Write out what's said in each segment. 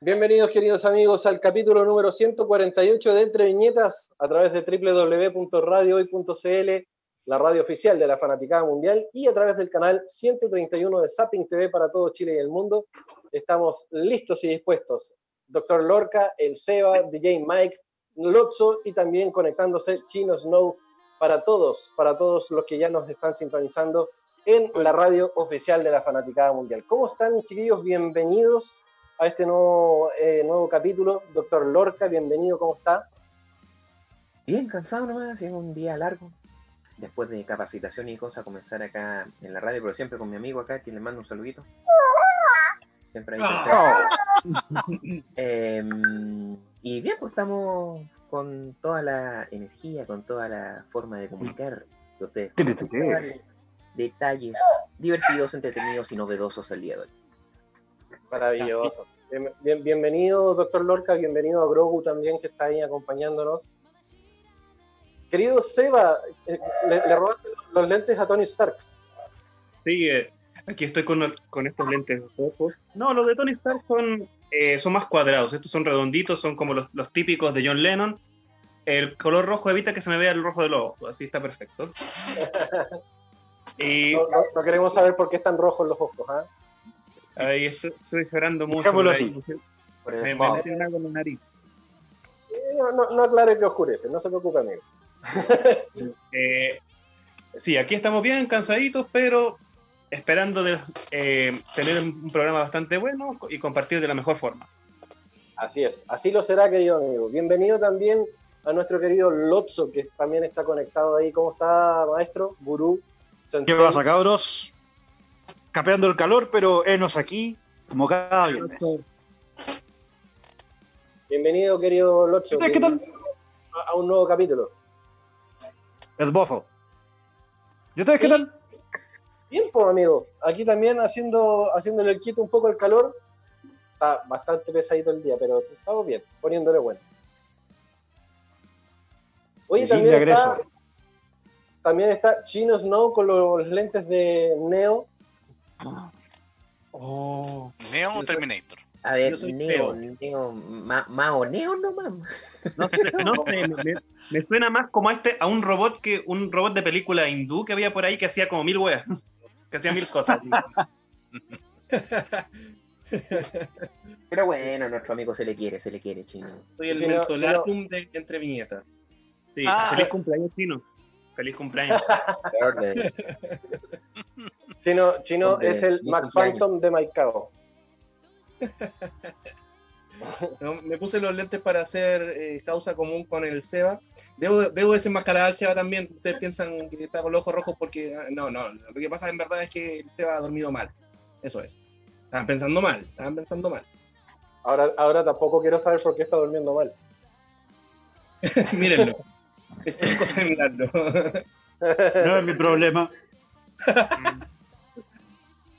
Bienvenidos, queridos amigos, al capítulo número 148 de Entre Viñetas a través de www.radiohoy.cl, la radio oficial de la Fanaticada Mundial, y a través del canal 131 de Zapping TV para todo Chile y el mundo. Estamos listos y dispuestos. Doctor Lorca, el Seba, DJ Mike, Lotso y también conectándose Chino Snow para todos, para todos los que ya nos están sintonizando en la radio oficial de la Fanaticada Mundial. ¿Cómo están, chiquillos? Bienvenidos a este nuevo, eh, nuevo capítulo. Doctor Lorca, bienvenido, ¿cómo está? Bien, cansado nomás, es un día largo. Después de capacitación y cosas, comenzar acá en la radio, pero siempre con mi amigo acá, que le mando un saludito. Siempre ahí. eh, y bien, pues estamos con toda la energía, con toda la forma de comunicar que ustedes detalles divertidos, entretenidos y novedosos el día de hoy. Maravilloso. Bien, bienvenido, doctor Lorca, bienvenido a Grogu también, que está ahí acompañándonos. Querido Seba, eh, le, robaste los lentes a Tony Stark. Sí, eh, aquí estoy con, con, estos lentes rojos. No, los de Tony Stark son, eh, son más cuadrados, estos son redonditos, son como los, los, típicos de John Lennon. El color rojo evita que se me vea el rojo de los ojos, así está perfecto. y... no, no, queremos saber por qué están rojos los ojos, ¿ah? Ahí estoy, estoy llorando mucho. Dejémoslo así. Me, me meten algo en la nariz. No, no, no aclare que oscurece, no se preocupe, amigo. eh, sí, aquí estamos bien, cansaditos, pero esperando de, eh, tener un programa bastante bueno y compartir de la mejor forma. Así es, así lo será, querido amigo. Bienvenido también a nuestro querido Lotso, que también está conectado ahí. ¿Cómo está, maestro? Gurú. ¿Qué pasa, cabros? Capeando el calor, pero enos aquí, como cada viernes. Bienvenido, querido Lotso. ¿Qué tal? A un nuevo capítulo. El bofo. ¿Y ustedes qué tal? Bien, pues, amigo. Aquí también haciendo, haciéndole el quito un poco el calor. Está bastante pesadito el día, pero estamos bien, poniéndole bueno. Oye, también está, también está Chino Snow con los lentes de Neo. Oh. ¿Neo o Terminator? A ver, Neo, Neo. Neo, ma, Mao Neo nomás. No sé, no sé me, me suena más como a este, a un robot que un robot de película hindú que había por ahí que hacía como mil weas, que hacía mil cosas. Pero bueno, a nuestro amigo se le quiere, se le quiere, chino. Soy el no, mentolatum de entre viñetas. Sí, Ah. feliz cumpleaños chino. Feliz cumpleaños. Chino, Chino Hombre, es el mi Mac cumpleaños. Phantom de Maicao. No, me puse los lentes para hacer eh, causa común con el Seba. Debo, debo desenmascarar al Seba también. Ustedes piensan que está con los ojos rojos porque. ah, No, no. Lo que pasa en verdad es que el Seba ha dormido mal. Eso es. Estaban pensando mal. Estaban pensando mal. Ahora, ahora tampoco quiero saber por qué está durmiendo mal. Mírenlo. Es una cosa de mirarlo. No es mi problema.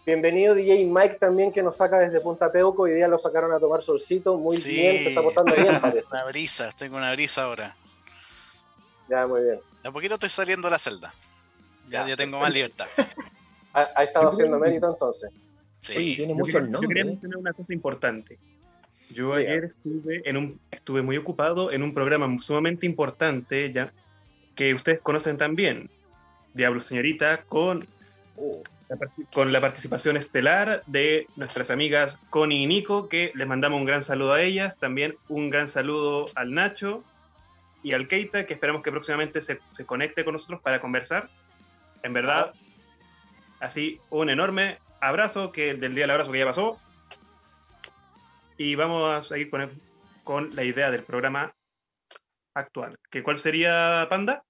Bienvenido DJ Mike también que nos saca desde Punta Peuco. Hoy día lo sacaron a tomar solcito. Muy Sí. bien, se está portando bien, parece. Una brisa, estoy con una brisa ahora. Ya, muy bien. De a poquito estoy saliendo de la celda. Ya, ya tengo más libertad. Ha, ha estado haciendo mérito entonces. Oye, Sí. tiene Yo muchos quería, yo quería nombres. mencionar una cosa importante. Yo ayer estuve, en un, estuve muy ocupado en un programa sumamente importante ya, que ustedes conocen también, Diablo Señorita, con, la, con la participación estelar de nuestras amigas Connie y Nico, que les mandamos un gran saludo a ellas, también un gran saludo al Nacho y al Keita, que esperamos que próximamente se, se conecte con nosotros para conversar. En verdad, así un enorme abrazo, que del día del abrazo que ya pasó. Y vamos a seguir con, el- con la idea del programa actual. ¿Que ¿Cuál sería, Panda?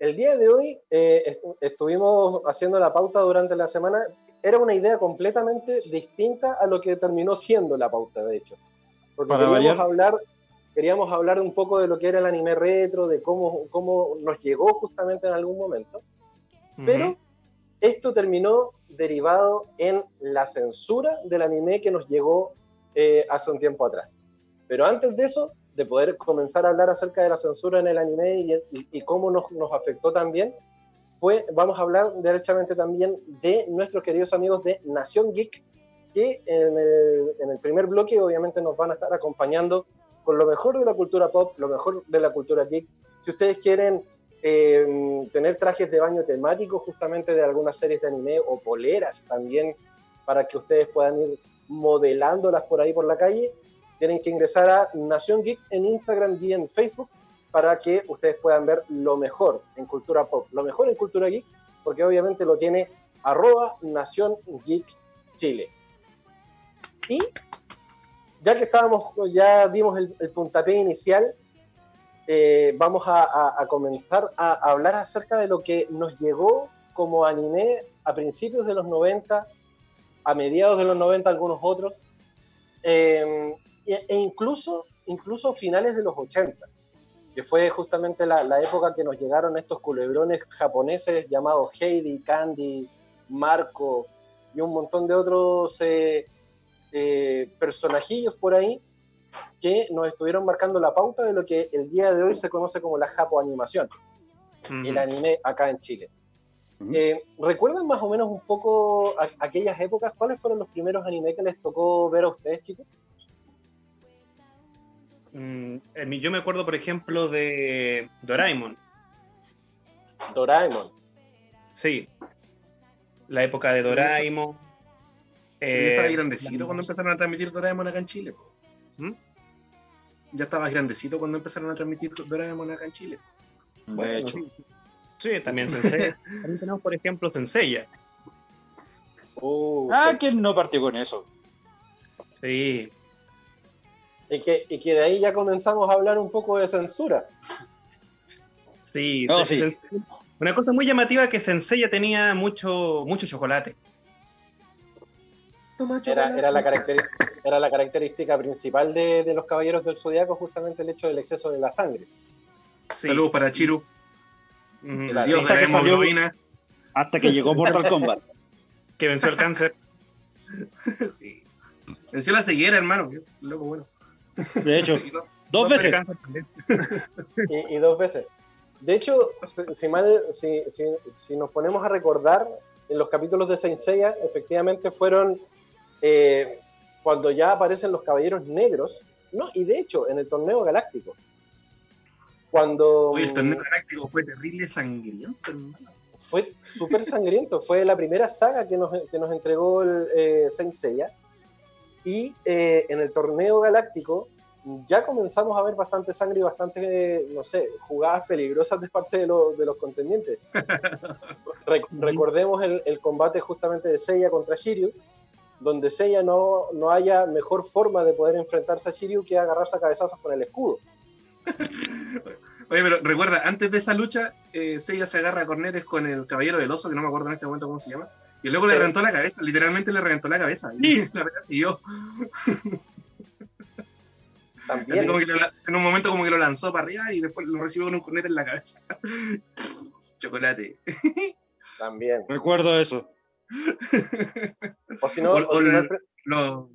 El día de hoy eh, est- estuvimos haciendo la pauta durante la semana. Era una idea completamente distinta a lo que terminó siendo la pauta, de hecho. Porque Para queríamos variar. hablar, queríamos hablar un poco de lo que era el anime retro, de cómo, cómo nos llegó justamente en algún momento. Pero esto terminó derivado en la censura del anime que nos llegó eh, hace un tiempo atrás. Pero antes de eso, de poder comenzar a hablar acerca de la censura en el anime y, cómo nos, afectó también, fue, vamos a hablar derechamente también de nuestros queridos amigos de Nación Geek, que en el, en el primer bloque obviamente nos van a estar acompañando con lo mejor de la cultura pop, lo mejor de la cultura geek. Si ustedes quieren eh, tener trajes de baño temáticos justamente de algunas series de anime o poleras también para que ustedes puedan ir modelándolas por ahí por la calle, tienen que ingresar a Nación Geek en Instagram y en Facebook para que ustedes puedan ver lo mejor en cultura pop, lo mejor en cultura geek, porque obviamente lo tiene arroba Nación Geek Chile. Y ya que estábamos, ya dimos el, puntapié inicial, eh, vamos a, a, comenzar a, hablar acerca de lo que nos llegó como anime a principios de los 90, a mediados de los 90 algunos otros, eh, e incluso, incluso finales de los 80, que fue justamente la, la, época que nos llegaron estos culebrones japoneses llamados Heidi, Candy, Marco y un montón de otros eh, eh, personajillos por ahí que nos estuvieron marcando la pauta de lo que el día de hoy se conoce como la Japo Animación, uh -huh. el anime acá en Chile. Uh -huh. eh, ¿Recuerdan más o menos un poco a, aquellas épocas? ¿Cuáles fueron los primeros animes que les tocó ver a ustedes, chicos? Mm, yo me acuerdo, por ejemplo, de Doraemon. Doraemon. Sí. La época de Doraemon. Eh, estaba grandecito cuando empezaron a transmitir Doraemon acá en Chile. ¿Mm? Ya estaba grandecito cuando empezaron a transmitir Doraemon acá en Chile. Bueno, de hecho. Sí, sí también Sensei. también tenemos, por ejemplo, Senseiya. Uh, ah, ¿quién no partió con eso? Sí. Y que, y que de ahí ya comenzamos a hablar un poco de censura. Sí, no, sí. Una cosa muy llamativa que Senseiya tenía mucho, mucho chocolate. Era, era, la era, la característica principal de, de, los caballeros del zodiaco, justamente el hecho del exceso de la sangre. Sí. Saludos para Chiru. Mm, Dios de la hemoglobina. Hasta que llegó Mortal Kombat. que venció el cáncer. sí. Venció la ceguera, hermano. Loco, bueno. De hecho, dos, dos veces. y, y, dos veces. De hecho, si, mal, si, si, si, nos ponemos a recordar, en los capítulos de Saint Seiya, efectivamente fueron eh, cuando ya aparecen los caballeros negros, no, y de hecho, en el torneo galáctico. Cuando. Oye, el torneo galáctico fue terrible sangriento, hermano. Fue súper sangriento. fue la primera saga que nos, que nos entregó el eh, Saint Seiya. Y eh, en el torneo galáctico ya comenzamos a ver bastante sangre y bastante, no sé, jugadas peligrosas de parte de, lo, de los contendientes. Re recordemos el, el, combate justamente de Seiya contra Shiryu, donde Seiya no, no haya mejor forma de poder enfrentarse a Shiryu que agarrarse a cabezazos con el escudo. Oye, pero recuerda, antes de esa lucha, eh, Seiya se agarra a cornetes con el caballero del oso, que no me acuerdo en este momento cómo se llama, y luego sí. le reventó la cabeza, literalmente le reventó la cabeza. Y la verdad siguió. También. Como que lo, en un momento como que lo lanzó para arriba y después lo recibió con un cornete en la cabeza. Chocolate. También. Recuerdo eso. o si no, o, o, o si no los,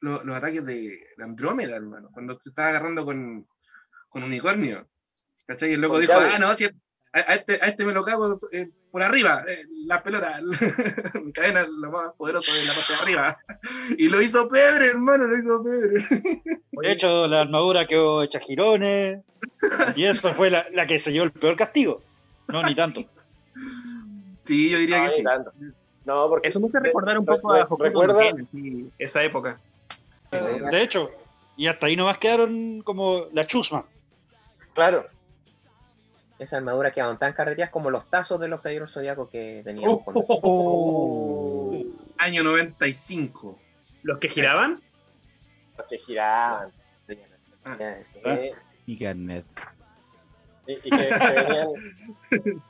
los, los ataques de, Andrómeda, hermano, cuando se estaba agarrando con, con unicornio. ¿Cachai? Y el loco dijo, llave. ah, no, si a, a, este, a este me lo cago eh, por arriba, eh, la pelota, mi cadena lo más poderoso de la parte de arriba. Y lo hizo Pedre, hermano, lo hizo Pedre. De hecho, la armadura quedó hecha girones, y eso fue la, la que selló el peor castigo. No, ni tanto. Sí. Sí, yo diría no, que sí. Tanto. No, porque eso me hace recordar un poco a recuerda esa época. De hecho, y hasta ahí nomás quedaron como la chusma. Claro. Esa armadura quedaban tan carreteadas como los tazos de los caballeros zodiacos que teníamos. Oh, oh, oh, Año 95. ¿Los que giraban? Los que giraban. Ah. Eh, y Garnet. Y, y que, que venían,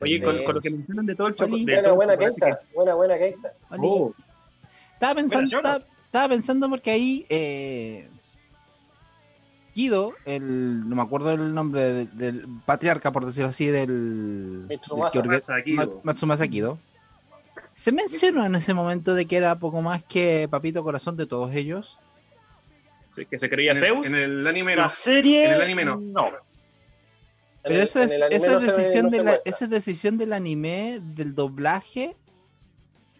Oye, con, con, lo que mencionan de todo el chocolate. Buena, buena queita. Buena, buena. Oh. Estaba pensando, estaba, estaba, pensando porque ahí eh, Guido, el, no me acuerdo el nombre del, del patriarca, por decirlo así, del Matsumasa Kido. Matsumasa Kido. ¿Se mencionó en ese momento de que era poco más que papito corazón de todos ellos? Sí, ¿Que se creía en Zeus? El, en el anime ¿La no. serie? En el anime no. No. Pero el, eso es, en el eso anime es no decisión no de la, muestra. ¿eso es decisión del anime, del doblaje?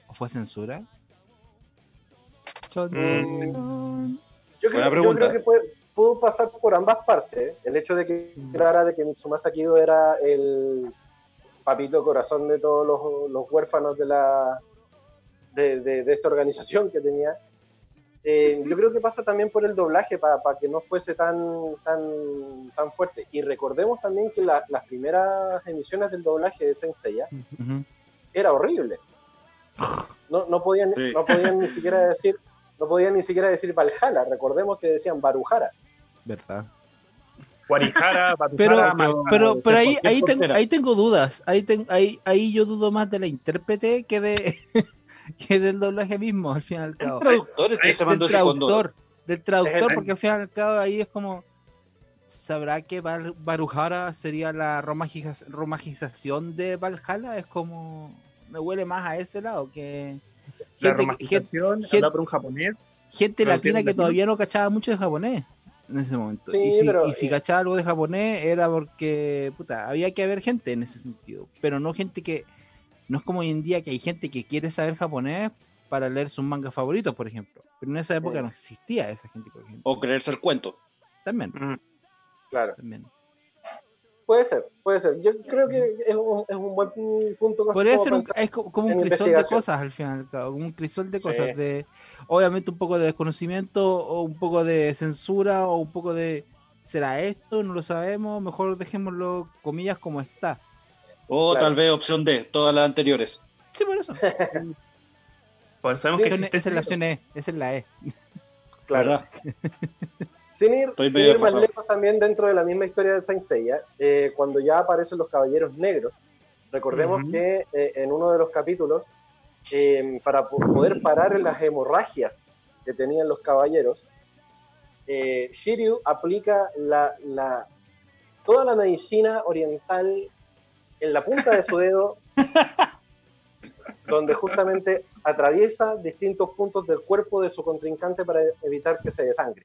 ¿O fue censura? Chon, Mm. Yo Buena creo, yo pregunta. creo que puede- pudo pasar por ambas partes. El hecho de que clara de que Mitsumasa Kido era el papito corazón de todos los, los huérfanos de la de, de- de esta organización que tenía. Eh, yo creo que pasa también por el doblaje para que no fuese tan, tan, tan fuerte. Y recordemos también que la- las primeras emisiones del doblaje de Saint Seiya Ujú. era horrible. No, no podían, Sí. no podían ni siquiera decir, no podían ni siquiera decir Valhalla. Recordemos que decían Barujara. ¿Verdad? Guarijara, Pero, pero, pero ahí, ahí, tengo, ahí tengo dudas. Ahí, ten- ahí, ahí yo dudo más de la intérprete que de que del doblaje mismo, al fin y al El cabo. traductor es que se Del mandó traductor. Del traductor, porque al fin y al cabo ahí es como. ¿Sabrá que Val- Barujara sería la romajización de Valhalla? Es como. Me huele más a ese lado que. la Gente, hablado por un japonés. gente latina que latino. todavía no cachaba mucho de japonés en ese momento. Sí, y si, pero, y si eh, cachaba algo de japonés era porque, puta, había que haber gente en ese sentido. Pero no gente que, no es como hoy en día que hay gente que quiere saber japonés para leer sus mangas favoritos, por ejemplo. Pero en esa época no existía esa gente, por ejemplo. O creerse el cuento. También, Mm. Claro. también. Puede ser, puede ser. Yo creo que es un, es un buen punto. Podría ser un, es co- como un crisol de cosas al final, como un crisol de Sí. cosas, de obviamente un poco de desconocimiento o un poco de censura o un poco de ¿será esto? No lo sabemos, mejor dejémoslo comillas como está. O Claro. tal vez opción D, todas las anteriores. Sí, por eso. Pues sabemos Sí, que Esa es la opción E, esa es la E. Claro. Sin ir, sin ir más lejos también dentro de la misma historia de Saint Seiya, eh, cuando ya aparecen los caballeros negros, recordemos que eh, en uno de los capítulos, eh, para po- poder parar las hemorragias que tenían los caballeros, eh, Shiryu aplica la, la- toda la medicina oriental en la punta de su dedo, donde justamente atraviesa distintos puntos del cuerpo de su contrincante para evitar que se desangre.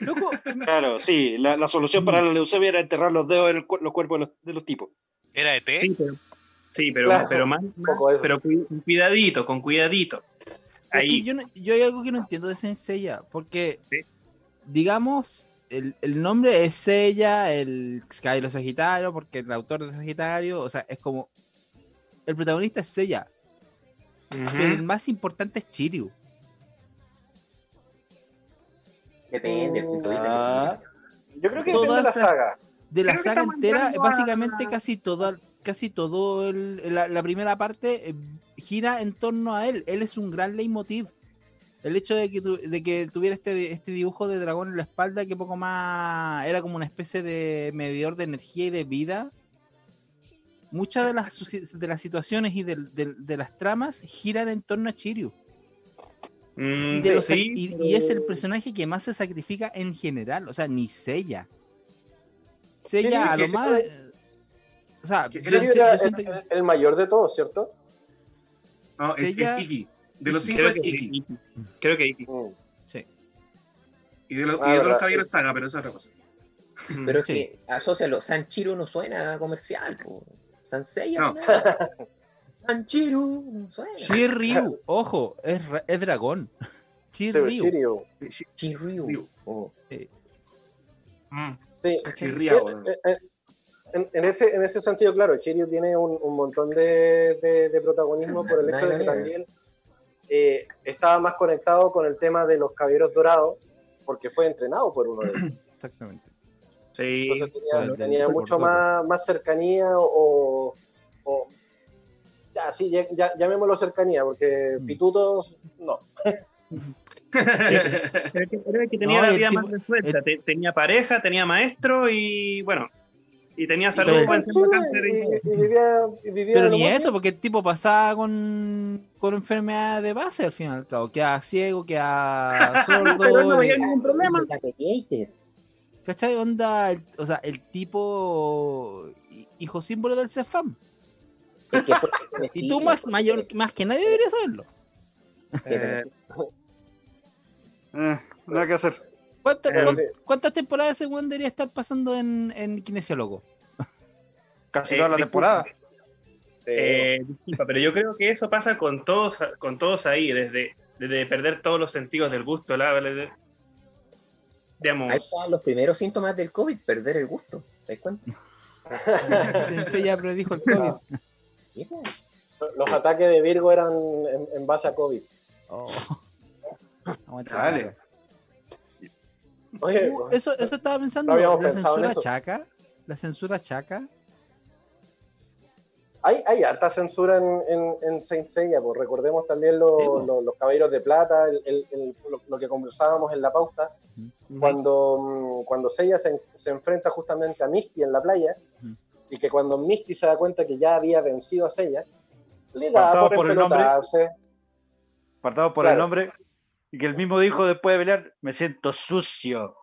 Loco, Claro, sí. La, la solución para la leucemia era enterrar los dedos en el los cuerpos de los, de los tipos. ¿Era ET? Sí, pero, sí, pero, Claro, pero más, pero cu- con cuidadito, con cuidadito. es que Ahí, yo, no- yo hay algo que no entiendo de Saint Seiya, porque Sí. digamos, el, el nombre es Seiya, el Skylo Sagitario, porque el autor de Sagitario, o sea, es como el protagonista es Seiya, ujú. pero el más importante es Chiryu. Depende del punto de vista. Ah, Yo creo que Todas depende de la saga. de la Creo saga entera, entrando a- básicamente casi toda, casi todo el- la, la primera parte eh, gira en torno a él. Él es un gran leitmotiv. El hecho de que, tu- de que tuviera este, este dibujo de dragón en la espalda, que poco más era como una especie de medidor de energía y de vida. Muchas de las, de las situaciones y del- de las tramas giran en torno a Chiryu. Y, Mm, de los sac- sí, y- pero- y es el personaje que más se sacrifica en general, o sea, ni Sella. Sella a lo más. puede- eh, O sea, yo, yo era siento el, mayor de todos, ¿cierto? No, es, es Iki. De los cinco creo es que Iki. sí. Creo que Iki. Mm. sí. Y de, los- Ah, y de los caballeros saga, pero eso es otra cosa. Pero es Sí. que, asócialo, Sanchiro no suena comercial, po. No. Sanchiro no suena. Shiryu, ojo, es, es dragón. Sí, Shiryu. Shiryu. Oh. Mm. Sí. Chirría, Eh, eh, eh, En, en ese, en ese sentido, claro, Shiryu tiene un, un montón de, de- de protagonismo por el hecho de que también eh, estaba más conectado con el tema de los caballeros dorados, porque fue entrenado por uno de ellos. Exactamente. Sí. Entonces tenía, mucho más, más cercanía o, o- ya, sí, ya, ya- llamémoslo cercanía, porque Mm. pitutos, no. Creo que, tenía No, la vida tipo- más resuelta. el- Te- tenía pareja, tenía maestro y bueno. Y tenía salud, cáncer y vivía, y vivía Pero ni eso, porque el tipo pasaba con, con enfermedad de base al fin y al cabo. Queda ciego, queda sordo. Pero no había le- ningún problema. Gator. ¿Cachai? Onda, el- o sea, el tipo hi- hijo símbolo del CEFAM. Es que fue- Y tú más, mayor, más que nadie deberías saberlo. Eh, eh, nada que hacer. ¿Cuántas, Pero cuán- sí. cuántas temporadas ese weón debería estar pasando en, en Kinesiólogo? Casi Eh, toda la temporada. eh, disculpa, pero yo creo que eso pasa con todos, con todos ahí, desde de, de perder todos los sentidos del gusto, la, de- digamos, Ahí están los primeros síntomas del COVID, perder el gusto. ¿Te das cuenta? Ya predijo el COVID. Pues. Los ataques de Virgo eran en, en base a COVID. Oh. Dale. Oye, Uh, eso, eso estaba pensando, No la censura chaca, la censura chaca. hay, hay harta censura en, en, en Saint Seiya, pues recordemos también los, Sí, pues. los, los caballeros de plata, el- el- el- lo, lo que conversábamos en la pauta, cuando, mm, cuando Seiya se, en- se enfrenta justamente a Misty en la playa. Y que cuando Misty se da cuenta que ya había vencido a Seiya, le da Apartado por, por el nombre. Apartado por Claro. el nombre. Y que el mismo dijo después de pelear, me siento sucio.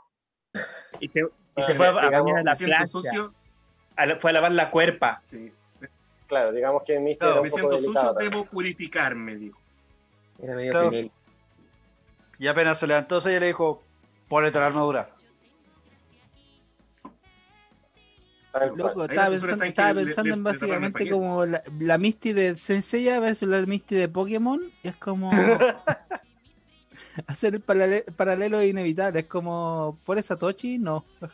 y se, y se Ah, fue a, digamos, a la playa, sucio. a la- fue a lavar la cuerpa. Sí. Claro, digamos que Misty Claro, era un Me poco siento delicado sucio, también. debo purificarme, dijo. Era medio Claro. Y apenas se levantó, ella le dijo, ponete la armadura. Loco, estaba pensando, estaba pensando le- en básicamente como la, la Misty de Senseiya versus la Misty de Pokémon. y Es como hacer el paralelo, paralelo es inevitable. Es como por esa Tochi, no.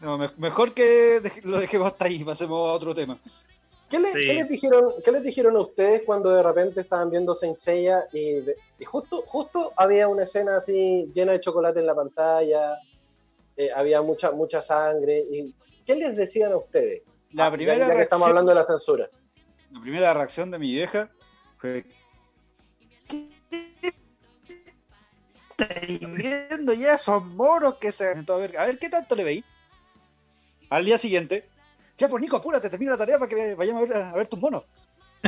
Me- mejor que dej- lo dejemos hasta ahí, pasemos a otro tema. ¿Qué, le- Sí. qué les dijeron, ¿Qué les dijeron a ustedes cuando de repente estaban viendo Saint Seiya y, de- y justo, justo había una escena así llena de chocolate en la pantalla, eh, había mucha, mucha sangre? Y, ¿Qué les decían a ustedes? La Ah, primera, ya, ya que estamos reacción, hablando de la censura. la primera reacción de mi vieja fue... ¿Qué estáis viendo ya esos moros que se... A ver, a ver, ¿qué tanto le veí? Al día siguiente, ya pues Nico, apúrate, termina la tarea para que vayamos a ver, a ver tus monos.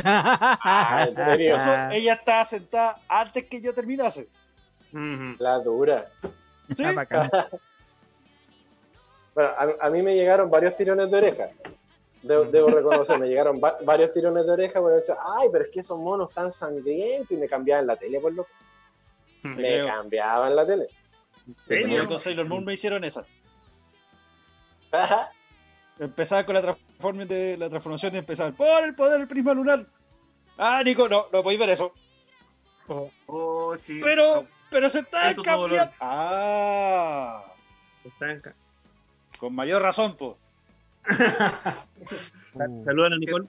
Ah, ella estaba sentada antes que yo terminase. La dura. ¿sí? Bueno, a, a mí me llegaron varios tirones de oreja. Debo, debo reconocer, me llegaron va- varios tirones de oreja porque decía, ay, pero es que esos monos tan sangrientos y me cambiaban la tele, por lo Te Me creo. cambiaban la tele. Con Sailor Moon me hicieron esa. Empezaba con la transformación de la transformación y empezaba por el poder del prisma lunar. Ah, Nico, no, no podéis ver eso. Oh, sí. Pero, pero se está Siento tu dolor. cambiando. Ah, Están ca- con mayor razón, pues. Uh. Saludan a Nicole.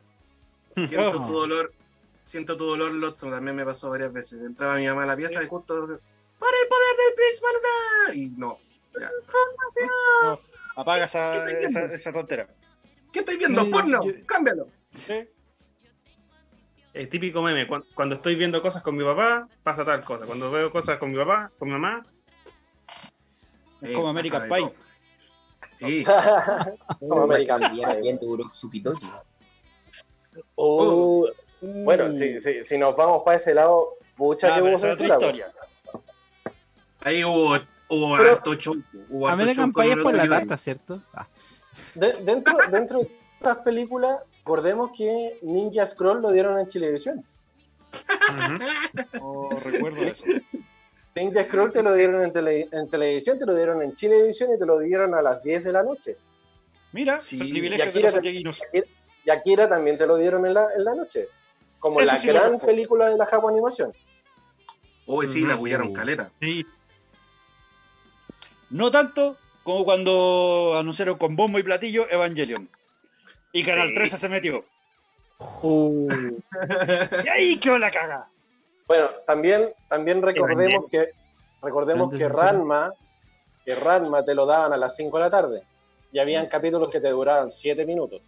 Siento tu dolor. Siento tu dolor, Lotso. También me pasó varias veces. Entraba mi mamá a la pieza y justo. ¡Para el poder del prisma lunar! Y no. No, apaga esa, ¿Qué estoy esa, esa tontera. ¿Qué estáis viendo? ¡Porno! yo- ¡Cámbialo! ¿Sí? El típico meme, cuan- cuando estoy viendo cosas con mi papá, pasa tal cosa. Cuando veo cosas con mi papá, con mi mamá, Es Eh, como pasa American Pie. Sí. Como American Bien, duro, Supitoki. Uh, bueno, si, si, si nos vamos para ese lado, pucha que hubo esa otra historia. Ahí hubo, hubo Pero- harto show. Hubo American Pie es por la tarta, ¿cierto? Ah. De- dentro, dentro de estas películas, recordemos que Ninja Scroll lo dieron en Chilevisión. ujú, No recuerdo eso. Ninja Scroll te lo dieron en, tele- en televisión, te lo dieron en Chilevisión y te lo dieron a las 10 de la noche. Mira, Sí, el y privilegio aquí de los era- santiaguinos. Y Akira también te lo dieron en la, en la noche. Como Ese la sí gran película de la Japo Animación. Hoy sí, la bullaron caleta. Sí. No tanto como cuando anunciaron con bombo y platillo Evangelion. Y Canal Sí. 13 se metió. Uh, Y ahí quedó la caga. Bueno, también, también recordemos que recordemos que. Ranma, que Ranma te lo daban a las 5 de la tarde. Y habían capítulos que te duraban 7 minutos.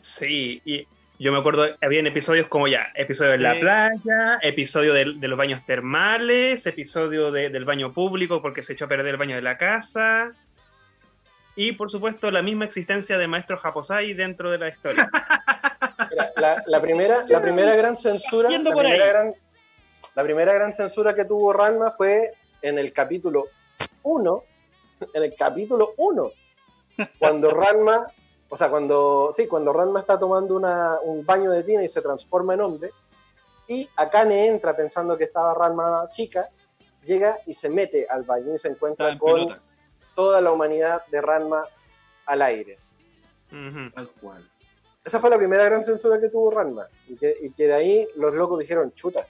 sí, y yo me acuerdo, habían episodios como ya, episodio de la Sí. playa, episodio de, los baños termales, episodio de- del baño público porque se echó a perder el baño de la casa. Y por supuesto la misma existencia de Maestro Japosai dentro de la historia. Mira, la, la primera, la primera gran censura, la primera gran, la primera gran censura que tuvo Ranma fue en el capítulo 1, en el capítulo 1, cuando Ranma, o sea, cuando, sí, cuando Ranma está tomando una- un baño de tina y se transforma en hombre, y Akane entra pensando que estaba Ranma chica, llega y se mete al baño y se encuentra con pelota. toda la humanidad de Ranma al aire. Tal cual. esa fue la primera gran censura que tuvo Ranma. Y que, y que de ahí los locos dijeron, chuta,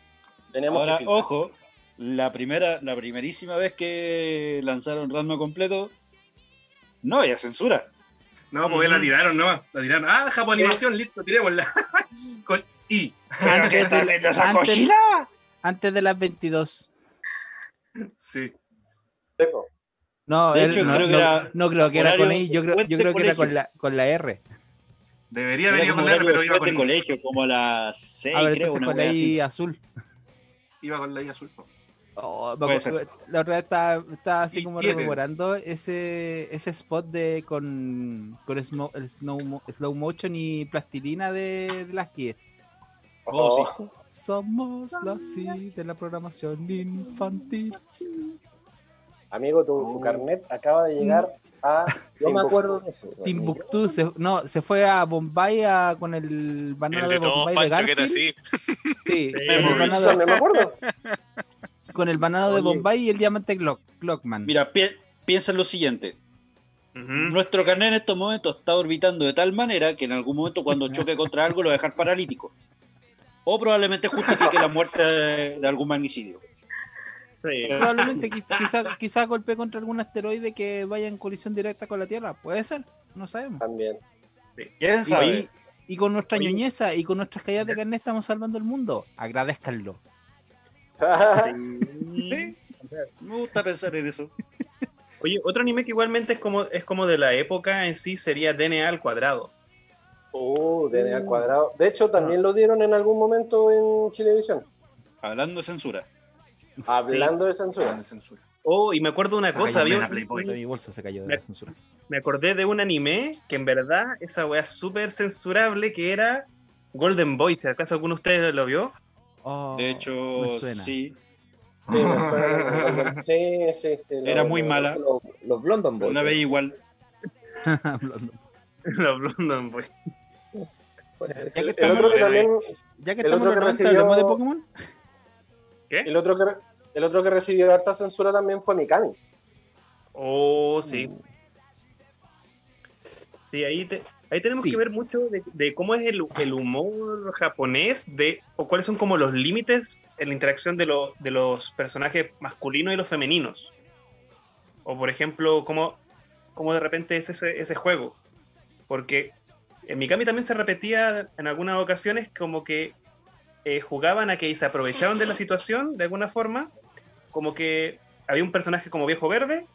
tenemos Ahora, que filtrar". ojo, la primera, la primerísima vez que lanzaron Ranma completo, no había censura. No, pues la tiraron, no. La tiraron. Ah, Japo Animación, listo, tirémosla. Con I. Antes de, esa antes- antes de las 22. Sí. Seco. No, De él- hecho, no, creo que era no creo que era con I, yo creo, yo que era con la, con la R. Debería haber ido con la R, pero iba con de I. colegio, como a las 6, A ver, creo, entonces una con la. I azul. Iba con la I azul. Oh, Puede ser. la otra vez estaba, estaba así Y como siete. rememorando ese, ese spot de con, con el snow, slow motion y plastilina de, de las guías. Oh, sí. So- somos la sí de la programación infantil. Amigo, tu, tu Oh. carnet acaba de llegar a. Yo me acuerdo de eso. Timbuktu se, no, se fue a Bombay a- con el banano El de de Bombay de Pancho, ¿qué tal? Garfield. Sí. Sí, con, el banano de, me acuerdo. con el banano de. Bombay y el diamante Glock, Glockman. Mira, pi- piensa en lo siguiente. Nuestro carnet en estos momentos está orbitando de tal manera que en algún momento cuando choque contra algo lo va a dejar paralítico. O probablemente justifique la muerte de, de algún magnicidio. Sí. Probablemente quiz- quizá, quizá golpee contra algún asteroide que vaya en colisión directa con la Tierra. Puede ser, no sabemos. También. ¿Quién Y, sabe? y- y con nuestra Oye. ñoñeza y con nuestras caídas de carnet estamos salvando el mundo. Agradezcanlo. Sí. Me gusta pensar en eso. Oye, otro anime que igualmente es como, es como de la época en sí sería DNA al cuadrado. Uh, DNA al cuadrado. De hecho, también lo dieron en algún momento en Chilevisión. Hablando de censura. Hablando de censura. Con censura. Oh, y me acuerdo de una Se cosa, cayó había un-. De mi bolsa se cayó de Me- la censura. me acordé de un anime que en verdad esa wea es súper censurable que era Golden Boy. Si acaso alguno de ustedes lo vio. Oh, De hecho, me suena. sí. Sí, me suena. sí, sí, sí, Era lo- muy lo- mala. Los, los London Boys. Una vez igual. Los Golden Boy. Ya que El, el estamos, otro que también, ya que el estamos otro en que los 90, recibió- hablemos de Pokémon. El otro que, el otro que recibió harta censura también fue Mikami. Oh, sí. Sí, ahí, te- ahí tenemos Sí. que ver mucho de, de cómo es el, el humor japonés, de, o cuáles son como los límites en la interacción de, lo- de los personajes masculinos y los femeninos. O por ejemplo, cómo, cómo de repente es ese, ese juego. Porque en Mikami también se repetía en algunas ocasiones como que eh, jugaban a que se aprovechaban de la situación de alguna forma, como que había un personaje como viejo verde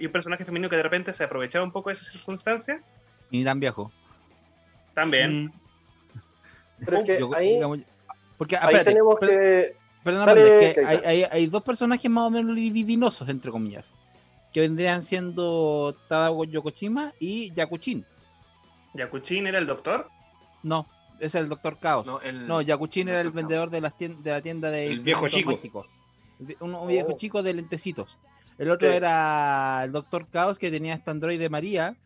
y un personaje femenino que de repente se aprovechaba un poco de esa circunstancia. Ni tan viejo. También. Mm. Pero es que Yo- ahí, digamos, porque, ahí espérate, tenemos per- que. Perdón, Dale, Amanda, es que hay, hay- hay dos personajes más o menos libidinosos, entre comillas, que vendrían siendo Tadao Yokoshima y Yakuchin. Yakuchin era el doctor. No, es el Doctor Caos. No, el, No, Yakuchin era el vendedor de, las de la tienda de El viejo chico. Un, un viejo Oh. chico de lentecitos. El otro Sí. era el Doctor Caos que tenía este androide María.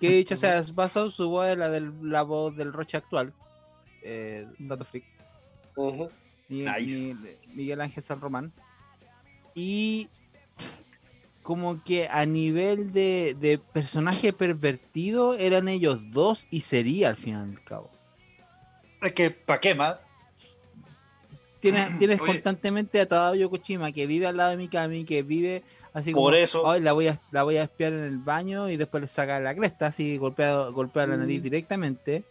Que dicho sea de paso, su voz es la, del, la voz del Roche actual. Eh, dato freak. Ujú. Miguel, Nice. Miguel- Miguel Ángel San Román. Y como que a nivel de, de personaje pervertido eran ellos dos y sería al fin y al cabo. Es que, ¿pa' qué más? Tienes, tienes Oye. constantemente a Tadao Yokoshima que vive al lado de Mikami, que vive así como Por eso. "Ay, la voy a la voy a espiar en el baño y después le saca la cresta, así golpea, golpea la nariz directamente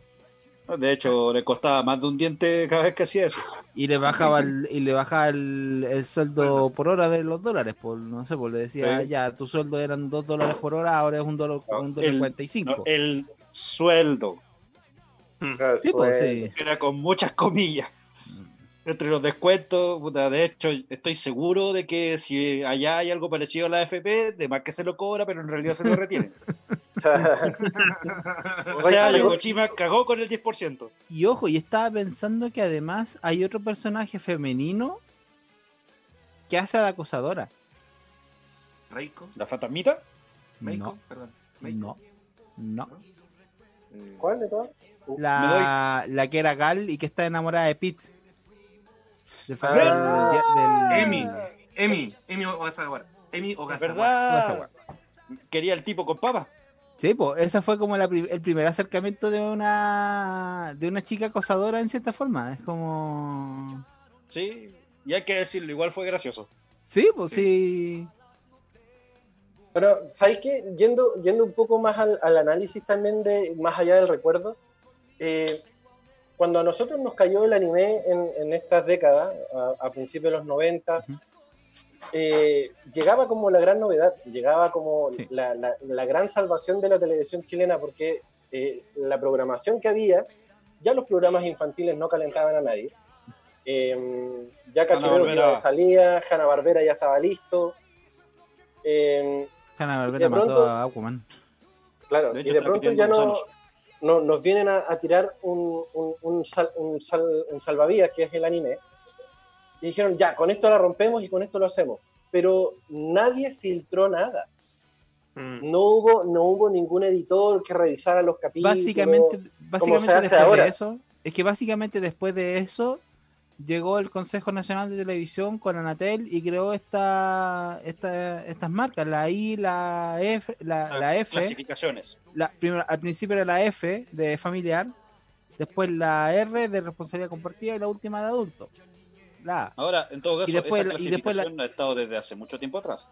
De hecho, le costaba más de un diente cada vez que hacía eso. y le bajaba el, y le bajaba el, el sueldo por hora de los dólares, por no sé, pues le decía Sí. ya tu sueldo eran dos dólares por hora, ahora es un dólar, No, un dólar el- cuarenta y cinco. No, el sueldo. Claro, Sí, pues sí. Era con muchas comillas. Entre los descuentos, puta, de hecho, estoy seguro de que si allá hay algo parecido a la AFP, de más que se lo cobra, pero en realidad se lo retiene. O sea, Oye, Yokoshima cagó con el 10%. Y ojo, y estaba pensando que además hay otro personaje femenino que hace a la acosadora. Reiko. ¿La fantasmita? Meiko, No, perdón. Meiko. no, no. ¿Cuál de todas? La, la que era Gal y que está enamorada de Pete. Del, Ah. del- del- Emi. Emi. Emi Ogasawa. Emi verdad. Quería el tipo con papas. Sí, pues esa fue como la el primer acercamiento de una de una chica acosadora en cierta forma. Es como. Sí, y hay que decirlo, igual fue gracioso. Sí, pues sí. Pero, ¿sabéis qué? Yendo, yendo un poco más al, al análisis también de más allá del recuerdo, eh, cuando a nosotros nos cayó el anime en, en estas décadas, a, a principios de los 90, Ujú. eh, llegaba como la gran novedad, llegaba como Sí. la, la- la gran salvación de la televisión chilena, porque eh, la programación que había, ya los programas infantiles no calentaban a nadie. Eh, ya de salida, Hanna Barbera ya estaba listo. Eh, Hanna de Barbera mató pronto- a Aquaman. Claro, De y hecho, de está pronto ya no. No- nos vienen a, a tirar un, un, un sal- un sal- un salvavidas, que es el anime, y dijeron, ya, con esto la rompemos y con esto lo hacemos. Pero nadie filtró nada. Mm. No hubo, no hubo ningún editor que revisara los capítulos. Básicamente, básicamente hace después ahora. de eso, es que básicamente después de eso llegó el Consejo Nacional de Televisión con Anatel y creó esta, esta estas marcas, la I, la F, la, la F, Clasificaciones. la, primero, al principio era la F de familiar, después la R de responsabilidad compartida y la última de adulto. La A. Ahora, en todo caso, Y después esa la- y después la- clasificación ha estado desde hace mucho tiempo atrás.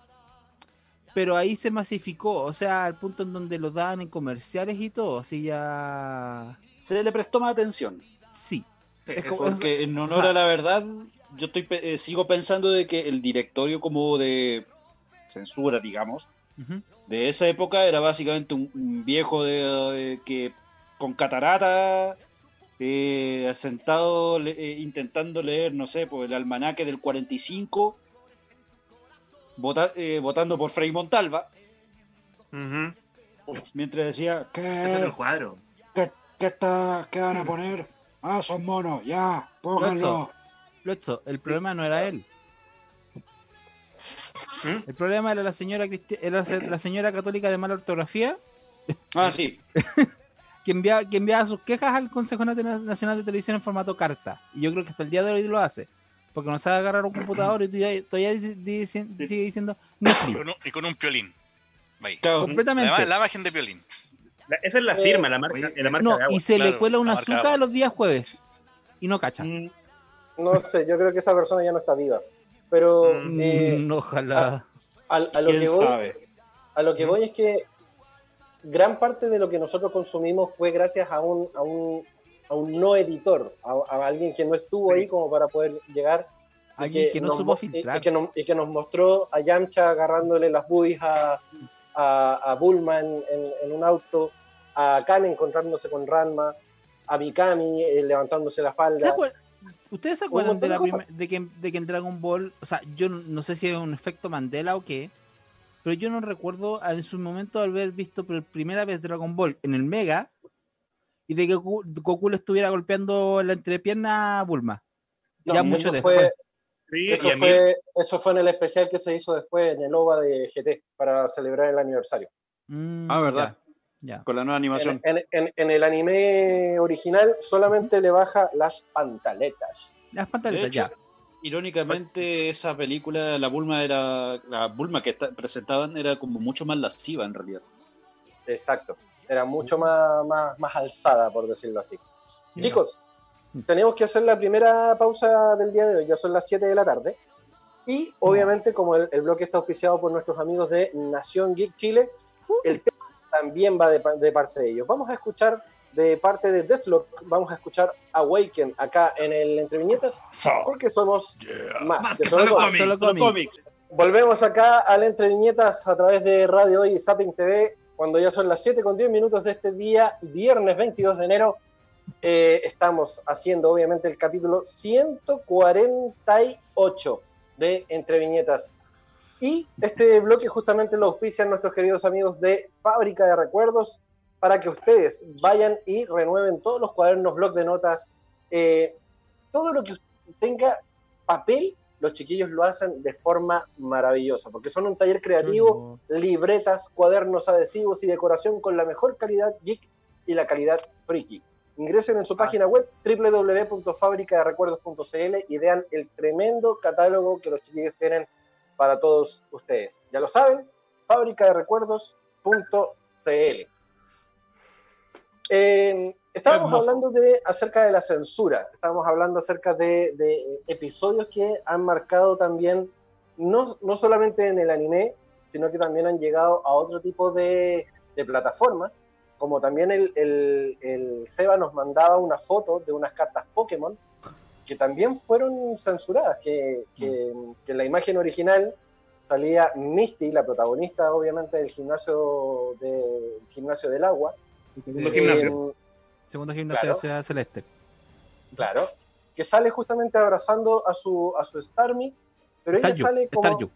Pero ahí se masificó, o sea, al punto en donde lo daban en comerciales y todo, así ya... Se le prestó más atención. Sí. Es como- Porque en honor o sea- a la verdad, yo estoy pe- eh, sigo pensando de que el directorio como de censura, digamos, de esa época era básicamente un, un viejo de, de- que con catarata eh, sentado le- eh, intentando leer, no sé, por el almanaque del 45, vota- eh, votando por Frei Montalva, mientras decía, Ese es el ¿qué, cuadro. qué, qué está, qué van a poner? Ah, son monos, ya, pónganlo. Locho, el problema no era él. ¿Mm? El problema era la señora cristi- era la señora católica de mala ortografía Ah, sí, que enviaba, que enviaba sus quejas al Consejo Nacional de Televisión en formato carta. Y yo creo que hasta el día de hoy lo hace. Porque no sabe agarrar un computador y todavía, todavía dice- dice- sigue diciendo Y con un, y con un piolín. Ahí. claro. Completamente. La, la imagen de piolín. La- esa es la firma, la marca, Oye, la marca No, de agua. y se le cuela una azúcar agua. los días jueves. Y no cacha. Mm, No sé, yo creo que esa persona ya no está viva. Pero Mm, eh, Mm, ojalá. a, a lo que ¿Quién voy, sabe? a lo que voy es que gran parte de lo que nosotros consumimos fue gracias a un, a un, a un no editor, a, a alguien que no estuvo ahí como para poder llegar. Alguien que no nos supo y- filtrar. Y que, nos, y que nos mostró a Yamcha agarrándole las boobies a, a, a Bulma en, en- en un auto, a Khan encontrándose con Ranma, a Mikami eh, levantándose la ¿Se falda. ¿Ustedes se acuerdan de, la de de, que, de que en Dragon Ball, o sea, yo no, sé si es un efecto Mandela o qué, pero yo no recuerdo en su momento haber visto por primera vez Dragon Ball en el Mega y de que Goku, Goku le estuviera golpeando la entrepierna a Bulma. No, ya mucho de eso. fue- pues. Sí, Eso mí- fue, eso fue en el especial que se hizo después en el OVA de GT para celebrar el aniversario. Mm, Ah, ¿verdad? Ya. ya. Con la nueva animación. En, en- en- en el anime original solamente le baja las pantaletas. Las pantaletas, hecho, ya. irónicamente, esa película, la Bulma era. La Bulma que está- presentaban era como mucho más lasciva en realidad. Exacto. Era mucho más, más, más alzada, por decirlo así. Chicos, tenemos que hacer la primera pausa del día de hoy. Ya son las 7 de la tarde. Y obviamente, como el, el bloque está auspiciado por nuestros amigos de Nación Geek Chile, el tema también va de, de parte de ellos. Vamos a escuchar de parte de Deathlock, vamos a escuchar Awaken acá en el Entre Viñetas, porque somos más, Más que solo solo cómics. cómics. Solo cómics. Volvemos acá al Entre Viñetas a través de Radio Hoy y Zapping TV, cuando ya son las 7 con 10 minutos de este día, viernes 22 de enero. Eh, estamos haciendo obviamente el capítulo 148 de Entre Viñetas. Y este bloque justamente lo auspician nuestros queridos amigos de Fábrica de Recuerdos para que ustedes vayan y renueven todos los cuadernos, blog de notas, eh, todo lo que tenga papel, los chiquillos lo hacen de forma maravillosa, porque son un taller creativo, libretas, cuadernos adhesivos y decoración con la mejor calidad geek y la calidad friki. Ingresen en su página web www.fabricaderecuerdos.cl y vean el tremendo catálogo que los chiquillos tienen para todos ustedes. Ya lo saben, fabricaderecuerdos.cl. Eh, estábamos Hermoso. hablando de acerca de la censura, estábamos hablando acerca de, de episodios que han marcado también, no, no solamente en el anime, sino que también han llegado a otro tipo de, de plataformas, como también el, el- el Seba nos mandaba una foto de unas cartas Pokémon que también fueron censuradas, que, que, que en la imagen original salía Misty, la protagonista obviamente del gimnasio, del gimnasio del agua, El segundo Eh, gimnasio. Segundo gimnasio Claro. de Ciudad Celeste. Claro, que sale justamente abrazando a su, a su Starmie, pero ella sale como Staryu.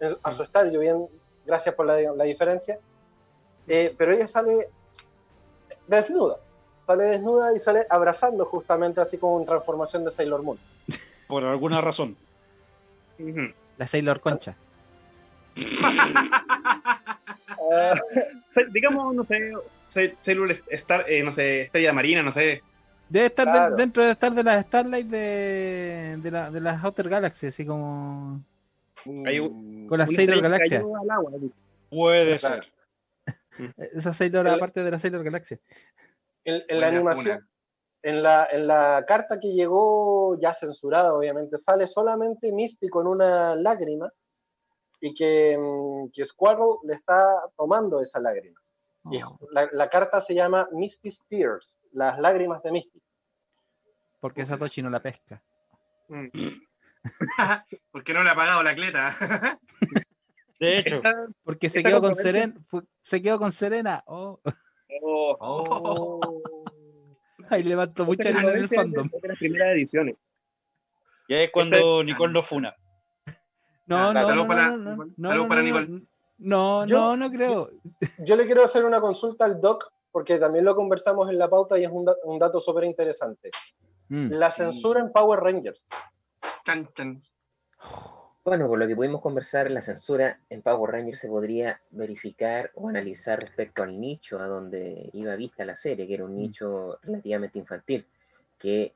eh, a su Staryu, bien, gracias por la, la diferencia, Eh, pero ella sale desnuda, sale desnuda y sale abrazando justamente así como en transformación de Sailor Moon. Por alguna razón. La Sailor Concha. Se- digamos, no sé, Sailor Star, eh, no sé, Estrella Marina, no sé. Debe estar de- dentro de estar de las Starlight de, de, la- de las Outer Galaxy, así como con las una Sailor así. Puede Claro. ser. Esa Sailor El- aparte de la Sailor Galaxia. En, en la animación, en la, en la carta que llegó ya censurada, obviamente, sale solamente Misty con una lágrima y que, mm, que Squirrel le está tomando esa lágrima. Y Oh, la, la carta se llama Misty's Tears, las lágrimas de Misty. porque Satoshi no la pesca. Mm. ¿Por qué no le ha pagado la cleta? De hecho, Porque se quedó con. Serena. Se quedó con Serena. Oh, Oh, Oh. ahí levanto mucha harina en el fandom. De las primeras ediciones. ya es cuando Nicole no funa. No, Ah, no, no, para- no, no, para Nicole. No, Yo- no, no creo. Yo le quiero hacer una consulta al Doc, porque también lo conversamos en la pauta y es un, da- un dato súper interesante. Mm. La censura en Power Rangers. Chan, chan. Bueno, por lo que pudimos conversar, la censura en Power Rangers se podría verificar o analizar respecto al nicho a donde iba vista la serie, que era un Mm. nicho relativamente infantil, que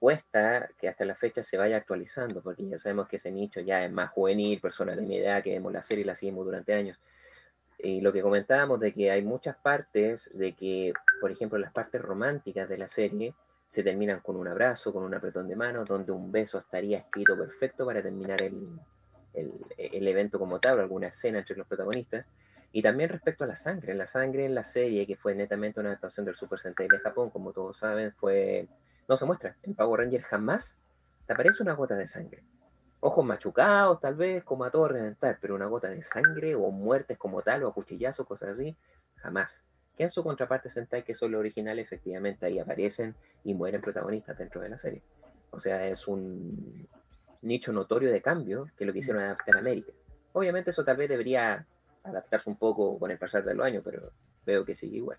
cuesta que hasta la fecha se vaya actualizando, porque ya sabemos que ese nicho ya es más juvenil, personas de mi edad que vemos la serie y la seguimos durante años. Y lo que comentábamos de que hay muchas partes, de que, por ejemplo, las partes románticas de la serie se terminan con un abrazo, con un apretón de manos, donde un beso estaría escrito perfecto para terminar el, el, evento como tal, o alguna escena entre los protagonistas. Y también respecto a la sangre, la sangre en la serie, que fue netamente una adaptación del Super Sentai de Japón, como todos saben, fue no se muestra. En Power Ranger jamás te aparece una gota de sangre. Ojos machucados, tal vez, como a todo reventar, pero una gota de sangre o muertes como tal, o cuchillazos, cosas así, jamás. Que en su contraparte Sentai, que son los originales, efectivamente ahí aparecen y mueren protagonistas dentro de la serie. O sea, es un nicho notorio de cambio que lo quisieron adaptar a América. Obviamente eso tal vez debería adaptarse un poco con el pasar de los años, pero veo que sigue igual.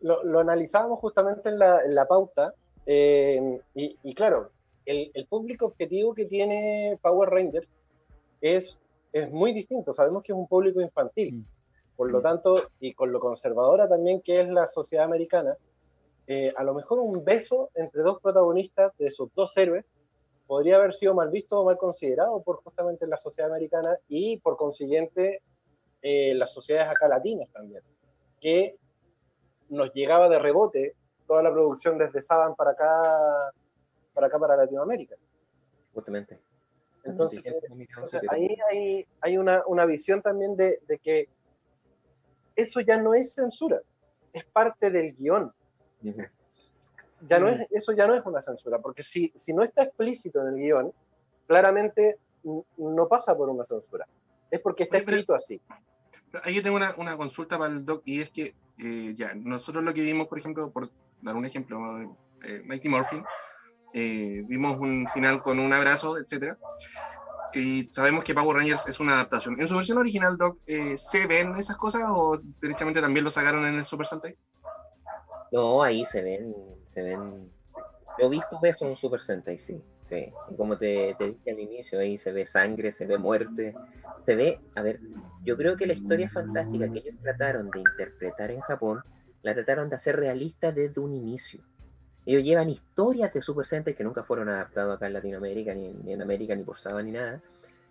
Lo, lo analizábamos justamente en la, en la pauta, eh, y, y claro, el, el público objetivo que tiene Power Rangers es, es muy distinto. Sabemos que es un público infantil. Por lo tanto, y con lo conservadora también que es la sociedad americana, eh, a lo mejor un beso entre dos protagonistas de sus dos héroes podría haber sido mal visto o mal considerado por justamente la sociedad americana y por consiguiente eh, las sociedades acá latinas también, que nos llegaba de rebote toda la producción desde Saban para acá, para acá, para Latinoamérica. Justamente. Entonces, entonces, ahí hay, hay una, una visión también de, de que eso ya no es censura, es parte del guion. Ya no es, eso ya no es una censura, porque si, si no está explícito en el guion, claramente no pasa por una censura. Es porque está Oye, pero- escrito así. Ahí yo tengo una, una consulta para el doc y es que eh, ya, nosotros lo que vimos, por ejemplo, por dar un ejemplo, eh, Mighty Morphin, eh, vimos un final con un abrazo, etcétera. Y sabemos que Power Rangers es una adaptación. ¿En su versión original, Doc, eh, se ven esas cosas o derechamente también lo sacaron en el Super Sentai? No, ahí se ven, se ven. Yo he visto besos en Super Sentai, sí, sí. Como te dije al inicio, ahí se ve sangre, se ve muerte, se ve, a ver, yo creo que la historia fantástica que ellos trataron de interpretar en Japón, la trataron de hacer realista desde un inicio. Ellos llevan historias de Super Sentai que nunca fueron adaptadas acá en Latinoamérica, ni, en- ni América, ni por Saba, ni nada,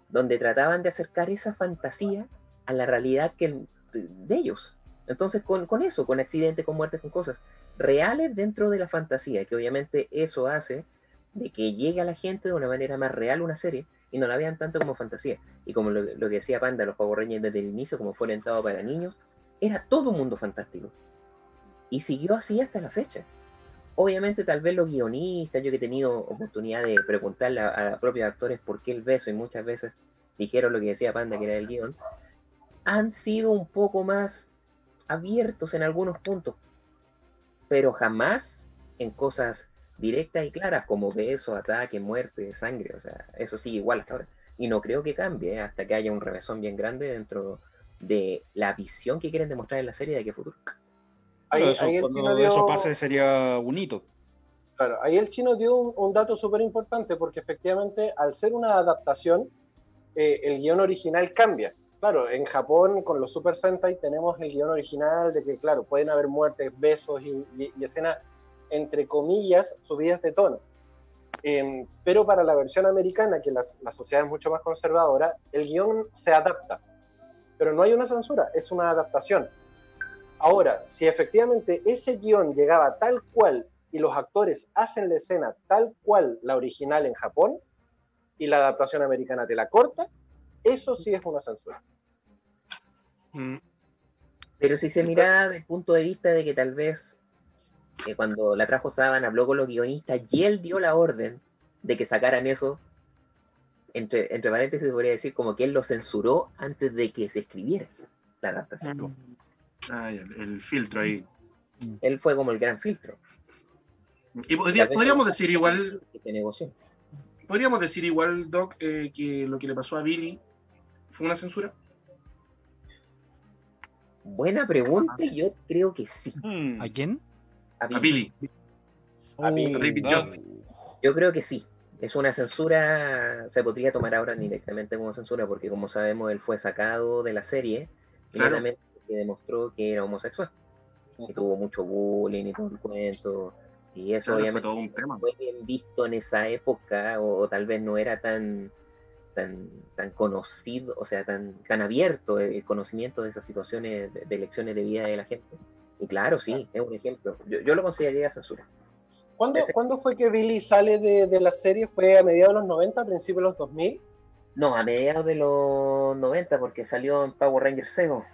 donde trataban de acercar esa fantasía a la realidad que, de ellos. Entonces, con, con eso, con accidentes, con muertes, con cosas reales dentro de la fantasía, que obviamente eso hace de que llegue a la gente de una manera más real una serie y no la vean tanto como fantasía. Y como lo, lo que decía Panda, los Power Rangers desde el inicio, como fue orientado para niños, era todo un mundo fantástico. Y siguió así hasta la fecha. Obviamente, tal vez los guionistas, yo que he tenido oportunidad de preguntarle a, a propios actores por qué el beso, y muchas veces dijeron lo que decía Panda, que era el guion, han sido un poco más abiertos en algunos puntos, pero jamás en cosas directas y claras como beso, ataque, muerte, sangre, o sea, eso sigue igual hasta ahora. Y no creo que cambie ¿eh? hasta que haya un revesón bien grande dentro de la visión que quieren demostrar en la serie de qué futuro. Ahí, Claro, eso, ahí el cuando chino dio- eso pase sería un hito. Claro, ahí el chino dio un, un dato súper importante porque efectivamente al ser una adaptación, eh, el guion original cambia. Claro, en Japón con los Super Sentai tenemos el guion original de que, claro, pueden haber muertes, besos y, y- y escenas, entre comillas, subidas de tono. Em, pero para la versión americana, que las- la sociedad es mucho más conservadora, el guion se adapta. Pero no hay una censura, es una adaptación. Ahora, si efectivamente ese guion llegaba tal cual y los actores hacen la escena tal cual la original en Japón y la adaptación americana te la corta, eso sí es una censura. Mm, Pero si se mira desde el punto de vista de que tal vez eh, cuando la trajo Saban habló con los guionistas y él dio la orden de que sacaran eso, entre, entre paréntesis podría decir como que él lo censuró antes de que se escribiera la adaptación. Ah, el filtro ahí. Él fue como el gran filtro. Y podría- podríamos decir igual, que negoció. podríamos decir igual, Doc, eh, que lo que le pasó a Billy fue una censura. Buena pregunta, y yo creo que sí. Hmm. ¿A quién? A A Billy. A Billy. Oh. Yo creo que sí. Es una censura, se podría tomar ahora directamente como censura, porque como sabemos, él fue sacado de la serie Claro. Que demostró que era homosexual. Y tuvo mucho bullying y todo el cuento. Y eso Claro, obviamente todo un tema. fue bien visto en esa época, o, o tal vez no era tan, tan, tan conocido, o sea, tan, tan abierto el conocimiento de esas situaciones de, de elecciones de vida de la gente. Y claro, sí, es un ejemplo. Yo, yo lo consideraría censura. ¿Cuándo, Ese- ¿cuándo fue que Billy sale de, de la serie? ¿Fue a mediados de los 90, a principios de los 2000? No, a mediados de los 90, porque salió en Power Rangers Zeo,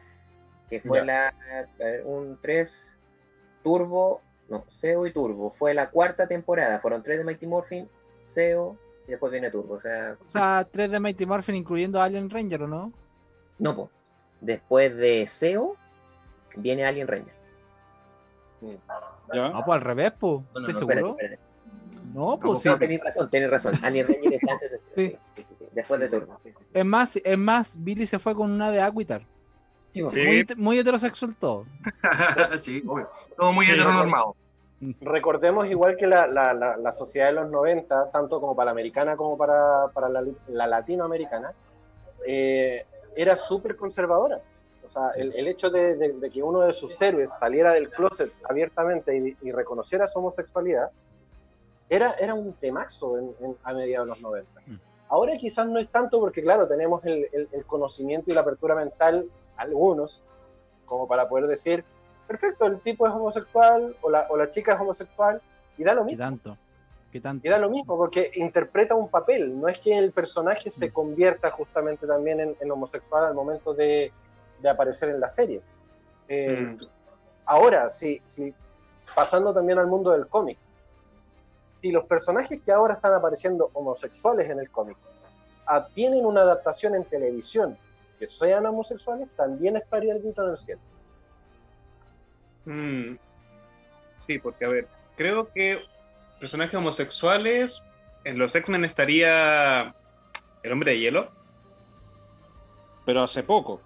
que fue Ya. la ver, un 3 Turbo, no, Zeo y Turbo. Fue la cuarta temporada, fueron tres de Mighty Morphin, Zeo y después viene Turbo. O sea, O sea, tres de Mighty Morphin incluyendo Alien Ranger, ¿o no? no, po. después de Zeo viene Alien Ranger. ¿Ya? No, pues al revés, pues. No, no, ¿Estás no, seguro? espérate, espérate. No, pues sí. No, tenéis razón, tenéis razón. Alien Ranger está antes de Zeo, Sí. sí, sí, sí, sí, después de Turbo. sí, sí, sí. Es más, es más, Billy se fue con una de Aquitar. Sí, po. Sí. Muy, muy heterosexual todo. sí, obvio. Todo muy Sí, heteronormado. Recordemos igual que la, la- la- la sociedad de los 90, tanto como para la americana como para, para la, la latinoamericana, eh, era súper conservadora. O sea, el, el hecho de, de- de que uno de sus héroes saliera del closet abiertamente y, y reconociera su homosexualidad, era, era un temazo en- en- a mediados de los 90. Mm. Ahora quizás no es tanto porque, claro, tenemos el, el- el conocimiento y la apertura mental, algunos, como para poder decir, perfecto, el tipo es homosexual o la, o la chica es homosexual, y da lo ¿Qué mismo. tanto? ¿Qué tanto? Y da lo mismo, porque interpreta un papel, no es que el personaje se Mm. convierta justamente también en, en homosexual al momento de, de aparecer en la serie. Eh, Mm. Ahora, si, si, pasando también al mundo del cómic, si los personajes que ahora están apareciendo homosexuales en el cómic ah, tienen una adaptación en televisión que sean homosexuales, también estaría el grito en el cielo. Mm, Sí, porque a ver, creo que personajes homosexuales en los X-Men estaría el hombre de hielo. Pero hace poco.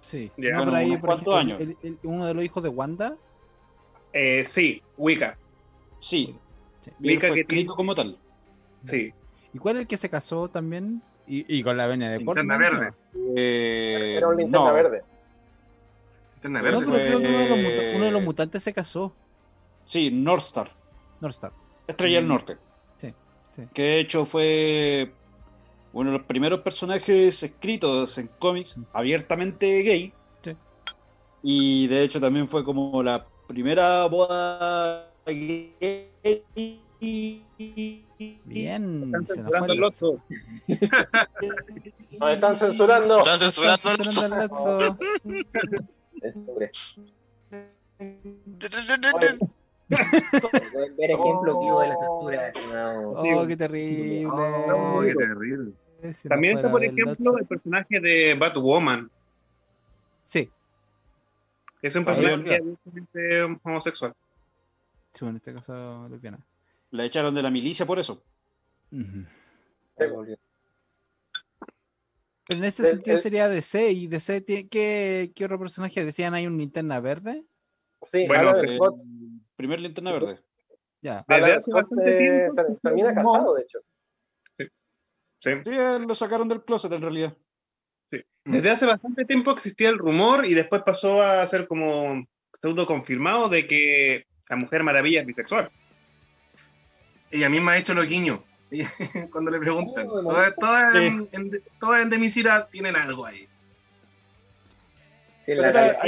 Sí. Ya. No, por ahí, por ejemplo, años. el- el- uno de los hijos de Wanda. Eh, sí, Wicca, Sí. Fue que como tal. sí. ¿Y cuál es el que se casó también? Y, y con la venia de Linterna Portman, verde. Eh, Era un linterna no, verde. Linterna No, verde. pero creo que uno de, los muta- Fue- uno de los mutantes se casó. Sí, Northstar. Northstar. Estrella del Mm. Norte. Sí, sí. Que de hecho fue uno de los primeros personajes escritos en cómics abiertamente gay. Sí. Y de hecho también fue como la primera boda gay. Bien. Están se nos fue censurando el- oso. Nos están censurando. Están censurando. Están censurando el Lotso. Ver ejemplo vivo de la estimado. Oh, qué terrible. Oh, qué terrible. Nos También fue está, por ejemplo, Lotso. el personaje de Batwoman. Sí, Es un personaje abiertamente homosexual. sí, bueno, en este caso lesbiana. La echaron de la milicia por eso. Pero en ese El- sentido el- sería DC. ¿Y DC tiene- qué, qué otro personaje decían? ¿Hay un linterna verde? Sí, Bueno, Alan eh, Scott, primer linterna verde. Ya. Alan Scott, eh, termina no. casado, de hecho. Sí. Sí, él lo sacaron del closet en realidad. Desde hace bastante tiempo existía el rumor y después pasó a ser como pseudo confirmado de que la Mujer Maravilla es bisexual. Ella misma ha hecho los guiños. Cuando le preguntan. Oh. Todas, todas Sí. en, en- todas en Demisira tienen algo ahí. Sí, la- Pero-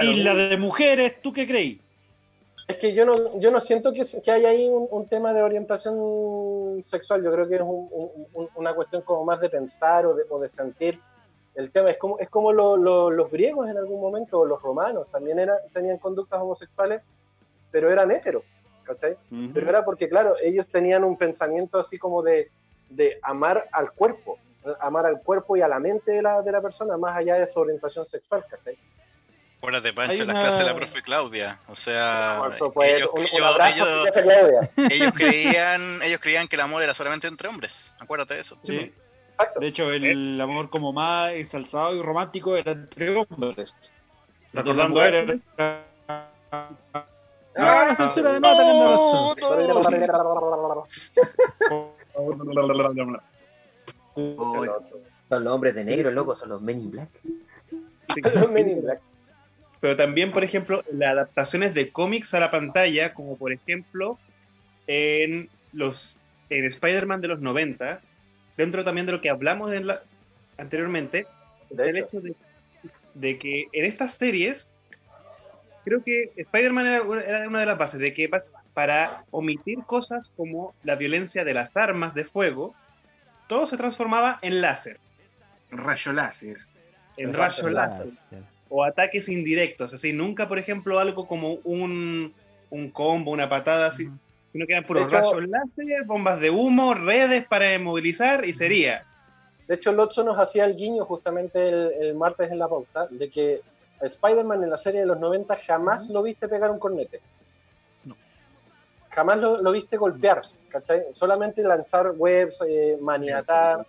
Y, y la de mujeres, ¿tú qué creí? Es que yo no, yo no siento que, que haya ahí un, un tema de orientación sexual. Yo creo que es un- un- un- una cuestión como más de pensar o de, o de sentir. El tema es como, es como lo- lo- los griegos en algún momento, o los romanos, también era, tenían conductas homosexuales, pero eran heteros, ¿cachai? Pero era porque, claro, ellos tenían un pensamiento así como de, de amar al cuerpo, amar al cuerpo y a la mente de la, de la persona, más allá de su orientación sexual, ¿cachai? Acuérdate, Pancho, Hay en las una- clases de la profe Claudia. O sea, Por supuesto, ellos, un, un ellos- abrazo, ellos- profe Claudia. ellos creían, ellos creían que el amor era solamente entre hombres. Acuérdate de eso. Sí. Exacto. De hecho, el amor como más ensalzado y romántico era entre hombres. De Recordando era- No, la censura de. Son los hombres de negro, loco, son los Men in Black. Los Men in Black. Pero también, por ejemplo, las adaptaciones de cómics a la pantalla, como por ejemplo en los en Spider-Man de los 90, dentro también de lo que hablamos en la- anteriormente, De el hecho. hecho de, de que en estas series, creo que Spider-Man era, una- era una de las bases, de que para omitir cosas como la violencia de las armas de fuego, todo se transformaba en láser, Rayo láser. en Rayo rayo láser. o ataques indirectos, así nunca, por ejemplo, algo como un, un combo, una patada así, sino que eran puros hecho- rayos láser, bombas de humo, redes para movilizar y sería. De hecho, Lotso nos hacía el guiño justamente el, el martes en la pauta de que Spider-Man en la serie de los 90 jamás lo viste pegar un cornete. No. Jamás lo, lo viste golpear, ¿cachai? Solamente lanzar webs, eh, maniatar,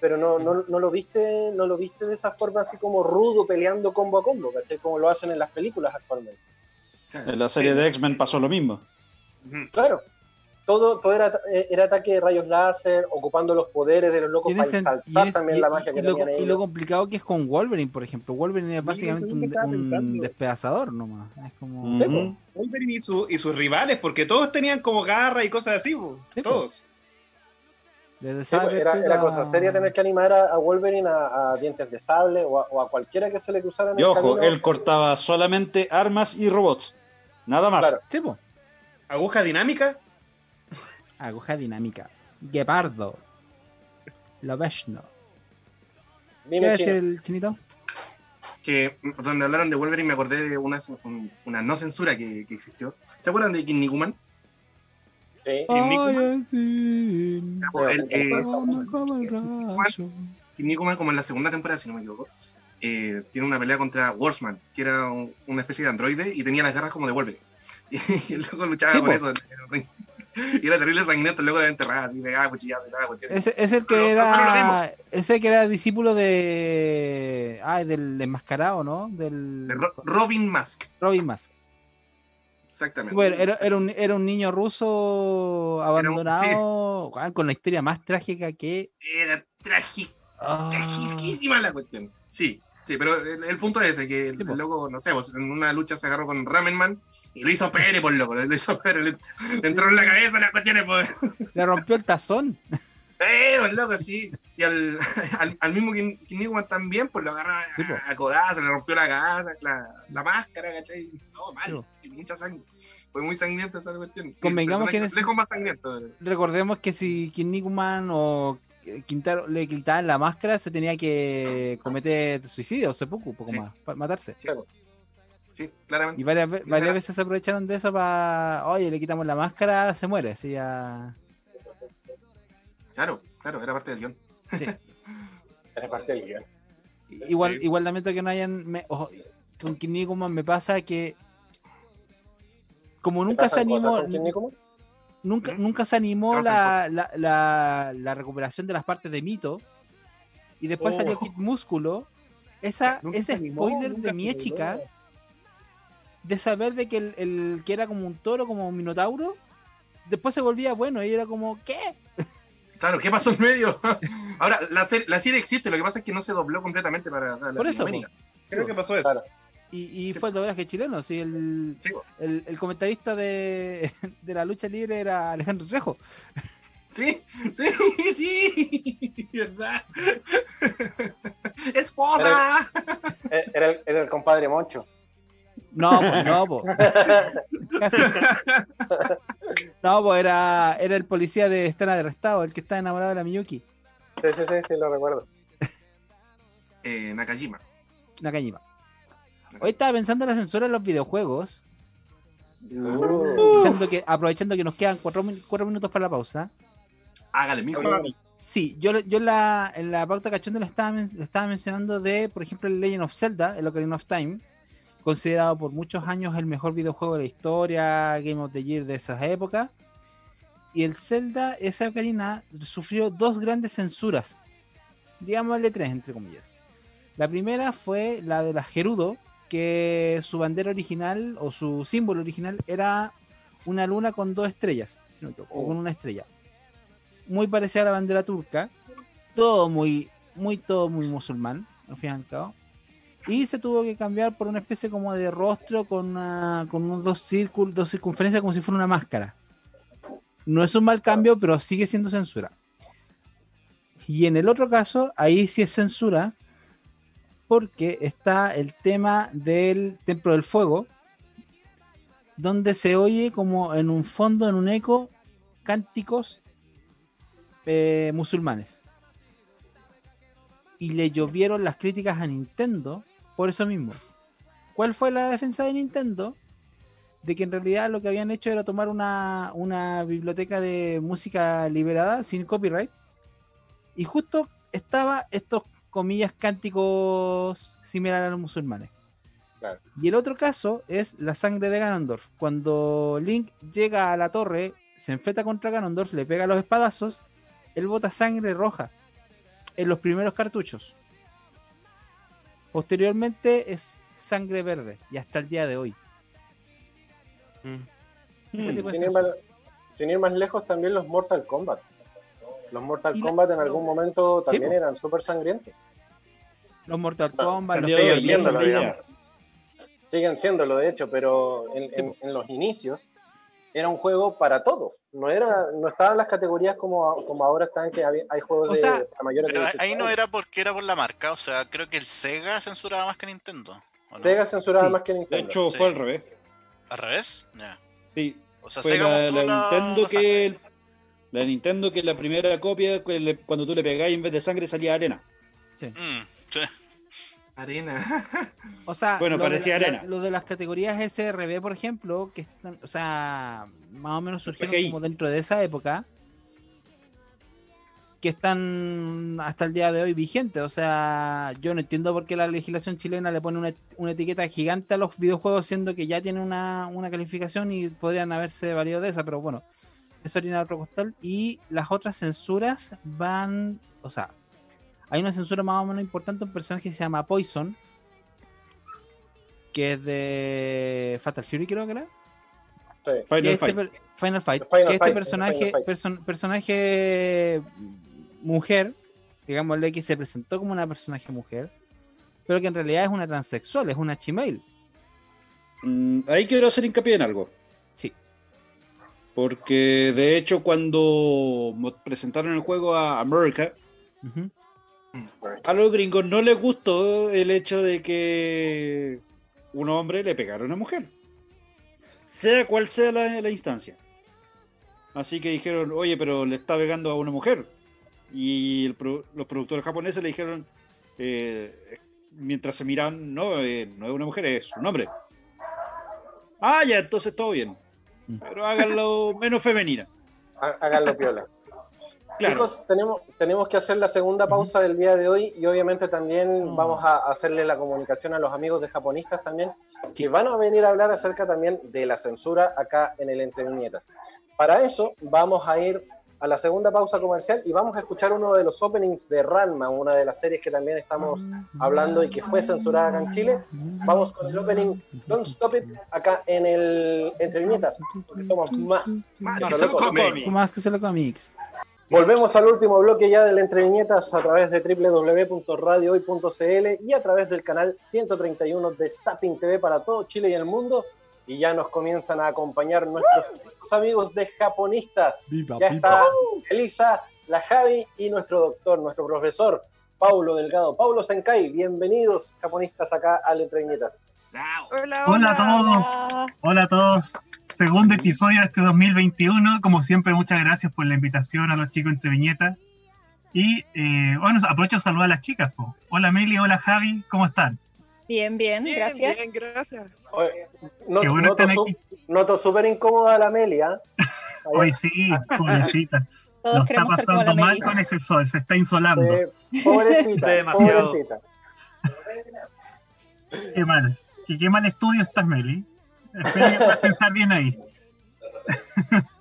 pero no, no, no lo viste no lo viste de esa forma así como rudo peleando combo a combo, ¿cachai? Como lo hacen en las películas actualmente. En la serie de X-Men pasó lo mismo. Claro. Todo, todo era, era ataque de rayos láser, ocupando los poderes de los locos para ensalzar también y- la magia que y lo, tenían y lo complicado que es con Wolverine, por ejemplo. Wolverine es básicamente un, un despedazador nomás. Es como. Wolverine y, su- y sus rivales, porque todos tenían como garra y cosas así, todos. Desde Sí, pues, Cyberpunk era, cosa seria tener que animar a, a Wolverine a, a dientes de sable o a, o a cualquiera que se le cruzara en Y el ojo, camino. él cortaba solamente armas y robots. Nada más. Claro. Sí. Aguja dinámica, Aguja dinámica. Guepardo. Loveshno. ¿Qué decir el chinito? Que donde hablaron de Wolverine me acordé de una, un- una no censura que, que existió. ¿Se acuerdan de? Sí. Kinnikuman, sí. el, eh, como en la segunda temporada, si no me equivoco, eh, tiene una pelea contra Warsman, que era un- una especie de androide y tenía las garras como de Wolverine. Y el loco luchaba Sí, con po. eso. en el ring. Y era terrible sanguinento, el loco de enterrado, así pegaba cuchillado, pegaba cuchillado. Ese es el que Pero- era. Ese que era discípulo de. Ah, del enmascarado, ¿no? Del. De Ro- Robin Mask, Robin Mask. exactamente. Bueno, era, era, un, era un niño ruso un- abandonado con la historia más trágica que. Era trágico. Ah, Tragiquísima la cuestión. Sí, sí, pero el, el punto es ese, que el, Sí, loco, no sé, pues, en una lucha se agarró con Ramenman y lo hizo pere por loco, lo hizo pere, le, le entró en la cabeza las cuestiones, pues. le rompió el tazón. Eh, pues, loco, sí. Y al, al, al mismo Kin- también, pues lo agarra Sí, po. a, a codazo, le rompió la casa, la, la máscara, ¿cachai? No, mal, Sí, sí, mucha sangre. Fue muy sangrienta esa cuestión. Convengamos que lejos más sangriento. Recordemos que si Kinnikuman o Quintaro le quitaban la máscara, se tenía que cometer suicidio, seppuku, un poco Sí. más, para matarse. Sí, sí, claramente. Y varias, veces se aprovecharon de eso para, oye, le quitamos la máscara, se muere, así ya... Claro, claro, era parte del guion. sí. Era parte del guion. Igual, igual lamento que no hayan. me- ojo, con Kinnikuman me pasa que. Como nunca se ¿Pasan cosas animó. Nunca, ¿Mm? nunca se animó la, la, la, la recuperación de las partes de mito. Y después Oh. salió Kid Músculo. Esa, ese animó, spoiler de mi chica de saber de que el, el que era como un toro, como un minotauro, después se volvía bueno y era como, ¿qué? Claro, ¿qué pasó en medio? Ahora, la, serie, la serie existe, lo que pasa es que no se dobló completamente para, para Por eso. Creo que pasó eso. Claro. Y, y fue el doblaje chileno, sí, el, Sí, el, el comentarista de, de la lucha libre era Alejandro Trejo. sí, sí, sí, verdad. ¡Esposa! Era el, era el compadre Moncho. No, pues no, pues. Casi. No, pues era, era el policía de Estana de Arrestado, el que está enamorado de la Miyuki, Sí, sí, sí, sí, lo recuerdo. Eh, Nakajima. Nakajima. Hoy estaba pensando en la censura en los videojuegos, aprovechando que, aprovechando que nos quedan cuatro, min- cuatro minutos para la pausa. Hágale, mijo. Sí, yo, la, en la pauta cachonda le estaba, mencionando de, por ejemplo, el Legend of Zelda, el Ocarina of Time, considerado por muchos años el mejor videojuego de la historia, Game of the Year de esas épocas. Y el Zelda, esa Ocarina, sufrió dos grandes censuras, digámosle tres, entre comillas. La primera fue la de la Gerudo, que su bandera original o su símbolo original era una luna con dos estrellas, o con una estrella muy parecida a la bandera turca, todo muy, muy, todo muy musulmán, al fin y al cabo. Y se tuvo que cambiar por una especie como de rostro con, una- con unos dos círculos, dos circunferencias como si fuera una máscara. No es un mal cambio, pero sigue siendo censura. Y en el otro caso, ahí sí es censura, porque está el tema del Templo del Fuego, donde se oye como en un fondo, en un eco, cánticos eh, musulmanes. Y le llovieron las críticas a Nintendo por eso mismo. ¿Cuál fue la defensa de Nintendo? De que en realidad lo que habían hecho era tomar una, una biblioteca de música liberada sin copyright. Y justo estaba estos comillas cánticos similares a los musulmanes. Claro. Y el otro caso es la sangre de Ganondorf. Cuando Link llega a la torre, se enfrenta contra Ganondorf, le pega los espadazos, él bota sangre roja en los primeros cartuchos. Posteriormente es sangre verde y hasta el día de hoy. Mm. Ir más, sin ir más lejos, también los Mortal Kombat. Los Mortal la- Kombat en algún momento también eran súper sangrientos. Los Mortal Kombat, los Salió de siguen siéndolo, digamos. Siguen siéndolo, de hecho, pero en, Sí, en- po. en los inicios era un juego para todos. No era, no estaban las categorías como, como ahora están, que hay juegos O de sea, para mayores de Pero 18 ahí no era porque era por la marca, o sea, creo que el Sega censuraba más que Nintendo. ¿o no? Sega censuraba Sí. más que De Nintendo. hecho, Sí. fue al revés. ¿Al revés? Ya. Sí, O sea, fue Sega la, la Nintendo la que la Nintendo que la primera copia cuando tú le pegáis en vez de sangre salía arena. sangre. Mm, sí. Arena. O sea, Bueno, lo, de, parecía la- arena. lo de las categorías SRB, por ejemplo, que están, o sea, más o menos surgieron PGI. como dentro de esa época, que están hasta el día de hoy vigentes. O sea, yo no entiendo por qué la legislación chilena le pone una, una etiqueta gigante a los videojuegos, siendo que ya tienen una, una calificación y podrían haberse valido de esa, pero bueno, de otro costal. Y las otras censuras van, o sea, hay una censura más o menos importante, un personaje que se llama Poison, que es de Fatal Fury, creo que era. Sí. Que Final este Fight. Final Fight. Final que este Fight, personaje, person- personaje mujer, digámosle que se presentó como una personaje mujer, pero que en realidad es una transexual, es una chimail. Mm, ahí quiero hacer hincapié en algo. Porque de hecho cuando presentaron el juego a America, a los gringos no les gustó el hecho de que un hombre le pegara a una mujer. Sea cual sea la, la instancia. Así que dijeron, oye, pero le está pegando a una mujer. Y el pro- los productores japoneses le dijeron, eh, mientras se miran, no, eh, no es una mujer, es un hombre. Ah, ya, entonces todo bien. Mm. Pero háganlo menos femenina. Há- Háganlo piola. Claro. Chicos, tenemos, tenemos que hacer la segunda pausa del día de hoy y obviamente también vamos a hacerle la comunicación a los amigos de japonistas también, que van a venir a hablar acerca también de la censura acá en el Entre Viñetas. Para eso vamos a ir a la segunda pausa comercial y vamos a escuchar uno de los openings de Ranma, una de las series que también estamos hablando y que fue censurada acá en Chile. Vamos con el opening Don't Stop It acá en el Entre Viñetas, porque somos más. Más que solo cómic. Más que solo cómics. Volvemos al último bloque ya del Entre Viñetas a través de www.radiohoy.cl y a través del canal 131 de Zapping TV para todo Chile y el mundo. Y ya nos comienzan a acompañar nuestros queridos amigos de japonistas. Viva, Ya está Elisa, la Javi y nuestro doctor, nuestro profesor, Paulo Delgado. Paulo Senkai, bienvenidos japonistas acá al Entre Viñetas. Hola, Hola a todos. Hola a todos. Segundo episodio de este 2021. Como siempre, muchas gracias por la invitación a los chicos entre viñetas. Y eh, bueno, aprovecho de saludar a las chicas. po. Hola Meli, hola Javi, ¿cómo están? Bien, bien, Bien, gracias. bien, gracias. Oye, not- Qué bueno noto aquí. noto súper incómoda la Amelia. Hoy sí, pobrecita. Todos Lo está pasando mal Meli. con ese sol, se está insolando. Sí, pobrecita, Demasiado. pobrecita. Qué mal. Qué, qué mal estudio estás, Meli. Espero que puedas pensar bien ahí.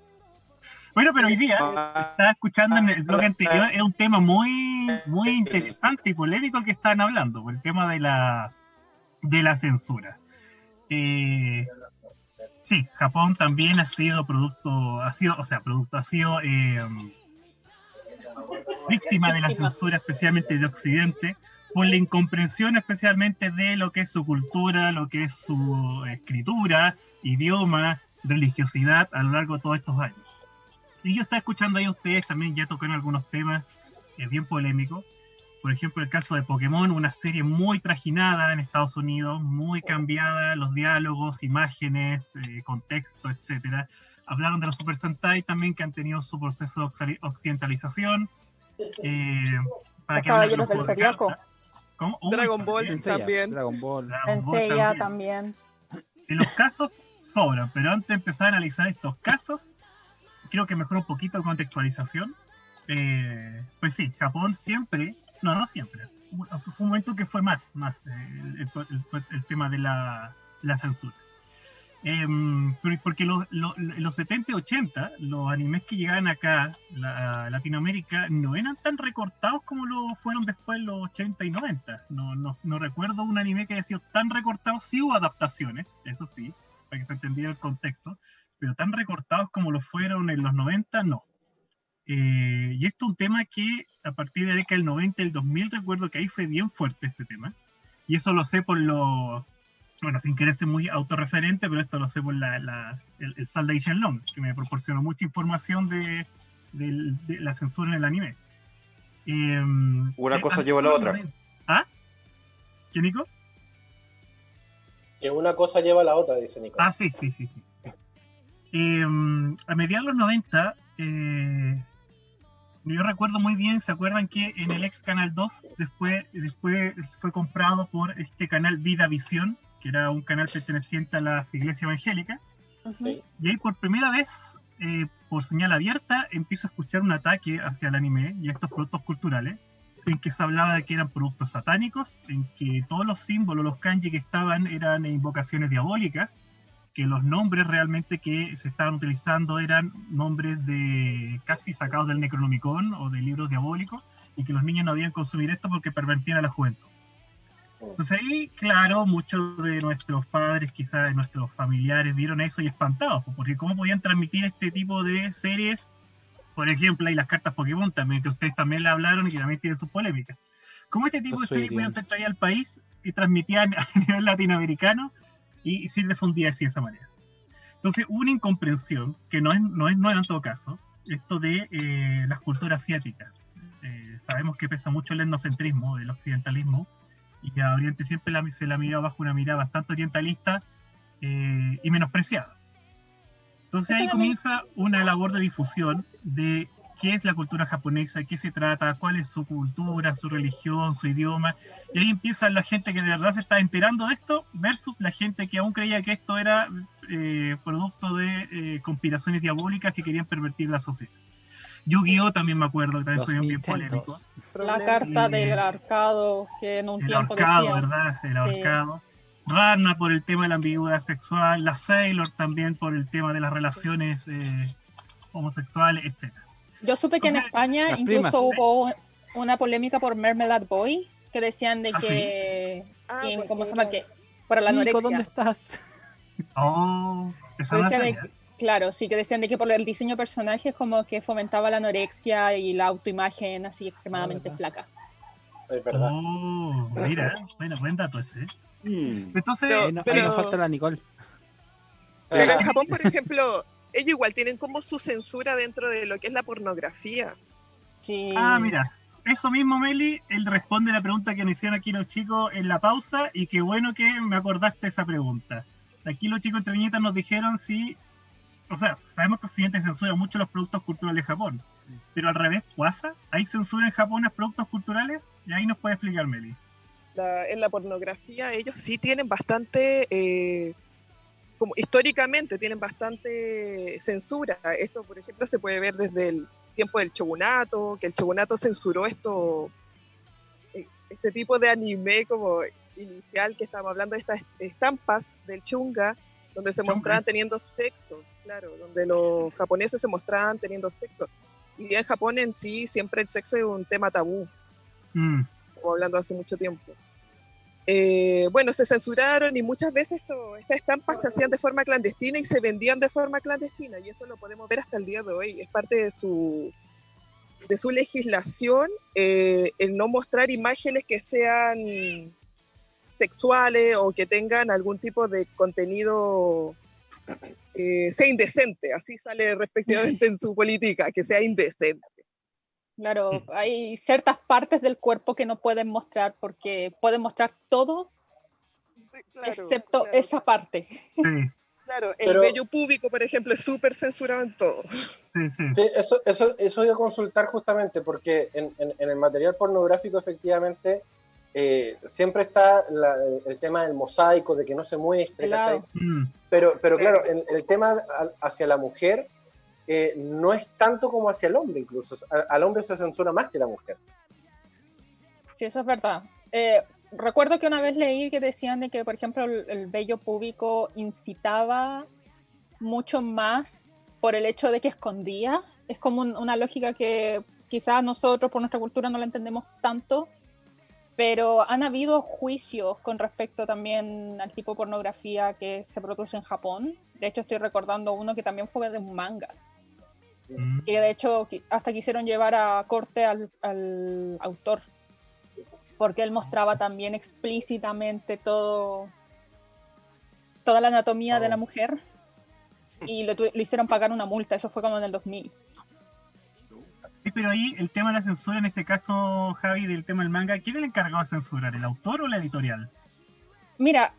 bueno, pero hoy día estaba escuchando en el blog anterior, es un tema muy, muy interesante y polémico el que estaban hablando, por el tema de la, de la censura. Eh, sí, Japón también ha sido producto, ha sido, o sea, producto, ha sido eh, víctima de la censura, especialmente de Occidente, por la incomprensión especialmente de lo que es su cultura, lo que es su escritura, idioma, religiosidad a lo largo de todos estos años. Y yo estaba escuchando ahí a ustedes también, ya tocaron algunos temas eh, bien polémicos. Por ejemplo, el caso de Pokémon, una serie muy trajinada en Estados Unidos, muy cambiada, los diálogos, imágenes, eh, contexto, etcétera. Hablaron de los Super Sentai también que han tenido su proceso de occi- occidentalización. Eh, para Los que Caballeros del. ¿Cómo? Uy, Dragon Ball también. También. Dragon Ball. Dragon Ball también. también. Si los casos sobran, pero antes de empezar a analizar estos casos, creo que mejor un poquito de contextualización. Eh, pues sí, Japón siempre, no, no siempre, fue un momento que fue más, más eh, el, el- el tema de la, la censura. Pero- porque los, los, los 70 y 80, los animes que llegaban acá, la- a Latinoamérica, no eran tan recortados como lo fueron después los 80 y 90. No, no, no recuerdo un anime que haya sido tan recortado. Sí hubo adaptaciones, eso sí, para que se entendiera el contexto, pero tan recortados como lo fueron en los 90, no. Eh, y esto es un tema que a partir de la década del 90 y el 2000 recuerdo que ahí fue bien fuerte este tema. Y eso lo sé por lo, bueno, sin querer ser muy autorreferente, pero esto lo sé por la, la- el, el Sal de Shenlong, que me proporcionó mucha información de, de la censura en el anime. Em, Una eh, cosa lleva a la otra. 90 ¿Ah? ¿Qué, Nico? Que una cosa lleva a la otra, dice Nico. Ah, sí, sí, sí, sí. sí. Eh, a mediados de los 90, eh, yo recuerdo muy bien, ¿se acuerdan que en el ex Canal 2 después, después fue comprado por este canal Vida Visión, que era un canal perteneciente a las iglesias evangélicas? Ujú. Y ahí por primera vez, eh, por señal abierta, empiezo a escuchar un ataque hacia el anime y a estos productos culturales, en que se hablaba de que eran productos satánicos, en que todos los símbolos, los kanji que estaban eran invocaciones diabólicas, que los nombres realmente que se estaban utilizando eran nombres de casi sacados del Necronomicon o de libros diabólicos, y que los niños no debían consumir esto porque pervertían a la juventud. Entonces ahí, claro, muchos de nuestros padres, quizás de nuestros familiares, vieron eso y espantados, porque cómo podían transmitir este tipo de series, por ejemplo, hay las cartas Pokémon también, que ustedes también la hablaron y que también tienen sus polémicas. ¿Cómo este tipo Los de series podían ser traídas al país y transmitían a nivel latinoamericano y ser difundidas así de esa manera? Entonces una incomprensión, que no es, no es nueva en todo caso, esto de eh, las culturas asiáticas. Eh, sabemos que pesa mucho el etnocentrismo, el occidentalismo, y a Oriente siempre la, se la mira bajo una mirada bastante orientalista eh, y menospreciada. Entonces ahí comienza una labor de difusión de qué es la cultura japonesa, qué se trata, cuál es su cultura, su religión, su idioma. Y ahí empieza la gente que de verdad se está enterando de esto versus la gente que aún creía que esto era eh, producto de eh, conspiraciones diabólicas que querían pervertir la sociedad. Yu-Gi-Oh! también me acuerdo, que también Los fue bien polémico. La carta Y- del arcado que en un El tiempo ahorcado, decía. ¿verdad? El Sí. ahorcado. Ranma por el tema de la ambigüedad sexual, la Sailor también por el tema de las relaciones eh, homosexuales, etc. Yo supe que en Entonces, España las incluso primas. hubo una polémica por Marmalade Boy que decían de ¿Ah, sí? que, Ah, que- porque ¿cómo se llama? Que para la Nico, anorexia. ¿dónde estás? Oh, esa no de- claro, sí, que decían de que por el diseño de personajes como que fomentaba la anorexia y la autoimagen así extremadamente verdad. flaca. Es verdad. Oh, mira, bueno, buen dato ese. ¿eh? Mm. Entonces, Pero- no- pero- nos falta la Nicole. Pero Ah. en Japón, por ejemplo, ellos igual tienen como su censura dentro de lo que es la pornografía. Sí. ah, mira, eso mismo, Meli, él responde la pregunta que nos hicieron aquí los chicos en la pausa y qué bueno que me acordaste esa pregunta. Aquí los chicos entre viñetas nos dijeron si, o sea, sabemos que Occidente censura mucho los productos culturales de Japón, pero al revés, ¿pasa? ¿Hay censura en Japón a los productos culturales? Y ahí nos puede explicar Meli. La- en la pornografía ellos sí tienen bastante, eh, como históricamente tienen bastante censura. Esto, por ejemplo, se puede ver desde el tiempo del shogunato, que el shogunato censuró esto, eh, este tipo de anime como inicial que estábamos hablando de estas estampas del chunga, donde se mostraban teniendo sexo, claro, donde los japoneses se mostraban teniendo sexo. Y en Japón en sí siempre el sexo es un tema tabú Mm, o hablando hace mucho tiempo. Eh, bueno, se censuraron y muchas veces estas estampas se hacían de forma clandestina y se vendían de forma clandestina y eso lo podemos ver hasta el día de hoy. Es parte de su, de su legislación eh, el no mostrar imágenes que sean sexuales o que tengan algún tipo de contenido que sea indecente. Así sale respectivamente en su política, que sea indecente. Claro, hay ciertas partes del cuerpo que no pueden mostrar porque pueden mostrar todo Claro, excepto claro. esa parte. sí, Claro, el Pero- vello público, por ejemplo, es súper censurado en todo. sí, sí. Sí, eso, eso, eso iba a consultar justamente porque en, en- en el material pornográfico efectivamente eh, siempre está la- el tema del mosaico, de que no se muestre, Claro. Mm, Pero, pero claro, el, el tema hacia la mujer eh, no es tanto como hacia el hombre incluso. Al, hombre se censura más que la mujer. Sí, eso es verdad. Eh, recuerdo que una vez leí que decían de que, por ejemplo, el, el vello público incitaba mucho más por el hecho de que escondía. Es como un- una lógica que quizás nosotros por nuestra cultura no la entendemos tanto, pero han habido juicios con respecto también al tipo de pornografía que se produce en Japón. De hecho, estoy recordando uno que también fue de un manga. Mm. Y de hecho hasta quisieron llevar a corte al, al autor, porque él mostraba también explícitamente todo, toda la anatomía de la Oh. mujer y lo, lo hicieron pagar una multa, eso fue como en el 2000. Sí, pero ahí el tema de la censura, en ese caso, Javi, del tema del manga, ¿quién es el encargado de censurar? ¿El autor o la editorial? Mira,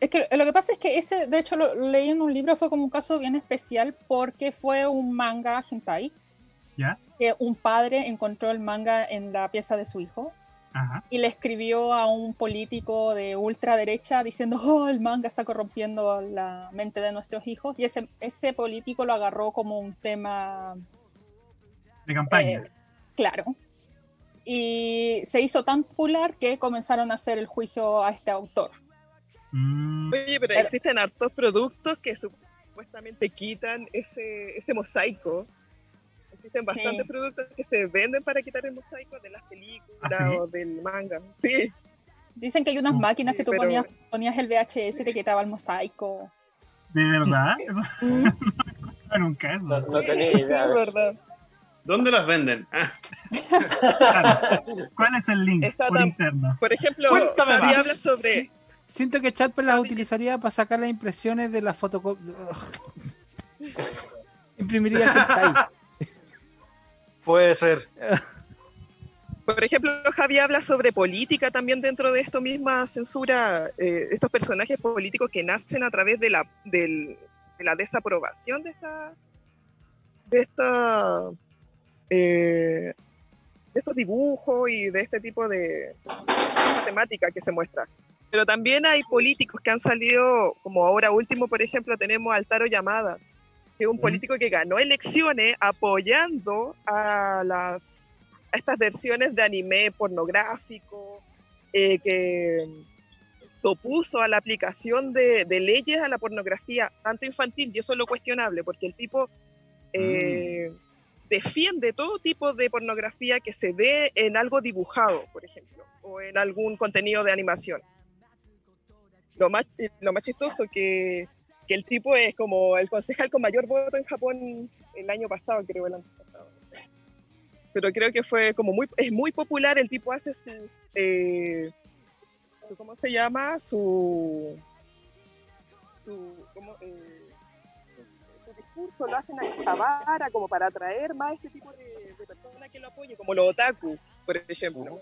es que lo que pasa es que ese, de hecho lo leí en un libro, fue como un caso bien especial porque fue un manga hentai, ¿Ya? que un padre encontró el manga en la pieza de su hijo Ajá. y le escribió a un político de ultraderecha diciendo, oh, el manga está corrompiendo la mente de nuestros hijos. Y ese, ese político lo agarró como un tema De campaña. eh, claro. Y se hizo tan popular que comenzaron a hacer el juicio a este autor. Mm, Oye, pero Pero- existen hartos productos que supuestamente quitan ese, ese mosaico. Existen bastantes Sí. productos que se venden para quitar el mosaico de las películas ¿Ah, sí? o del manga. Sí, Dicen que hay unas Mm, máquinas sí, que tú pero- ponías, ponías el VHS y te quitaba el mosaico. ¿De verdad? Mm, Eso nunca eso. No, no tenía idea. de verdad. ¿Dónde las venden? Ah, Claro. ¿Cuál es el link Está por tan- interno? Por ejemplo, Cuéntame Javi más. habla sobre... Siento que Charper las Javi- utilizaría para sacar las impresiones de la fotocopia. Imprimiría hentai. Puede ser. Por ejemplo, Javi habla sobre política también dentro de esto misma censura, eh, estos personajes políticos que nacen a través de la, del- de la desaprobación de esta, de esta, eh, de estos dibujos y de este tipo de temática que se muestra. Pero también hay políticos que han salido, como ahora último, por ejemplo, tenemos al Taro Yamada, que es un político que ganó elecciones apoyando a las a estas versiones de anime pornográfico, eh, que se opuso a la aplicación de, de leyes a la pornografía, tanto infantil, y eso es lo cuestionable, porque el tipo eh, defiende todo tipo de pornografía que se dé en algo dibujado, por ejemplo, o en algún contenido de animación. Lo más, lo más chistoso que, que el tipo es como el concejal con mayor voto en Japón el año pasado, creo, el año pasado. no sé. Pero creo que fue como muy, es muy popular, el tipo hace sus, eh, su ¿cómo se llama? Su, su, ¿cómo? Eh, su discurso lo hacen a Javara como para atraer más este tipo de, personas que lo apoyen, como los otaku, por ejemplo.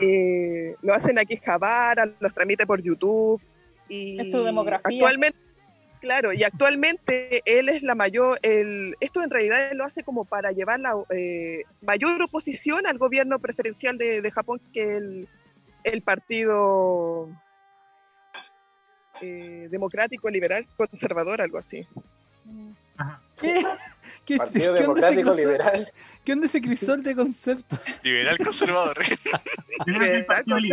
Eh, lo hacen aquí Javara, los transmite por YouTube. Y Es su demografía. Actualmente, claro, y actualmente él es la mayor, el, esto en realidad él lo hace como para llevar la eh, mayor oposición al gobierno preferencial de, de Japón que el, el partido eh, democrático, liberal, conservador, algo así. ¿Qué? ¿Qué, Partido qué onda ese Liberal. ¿Qué onda ese crisol de conceptos? Liberal conservador. Liberal,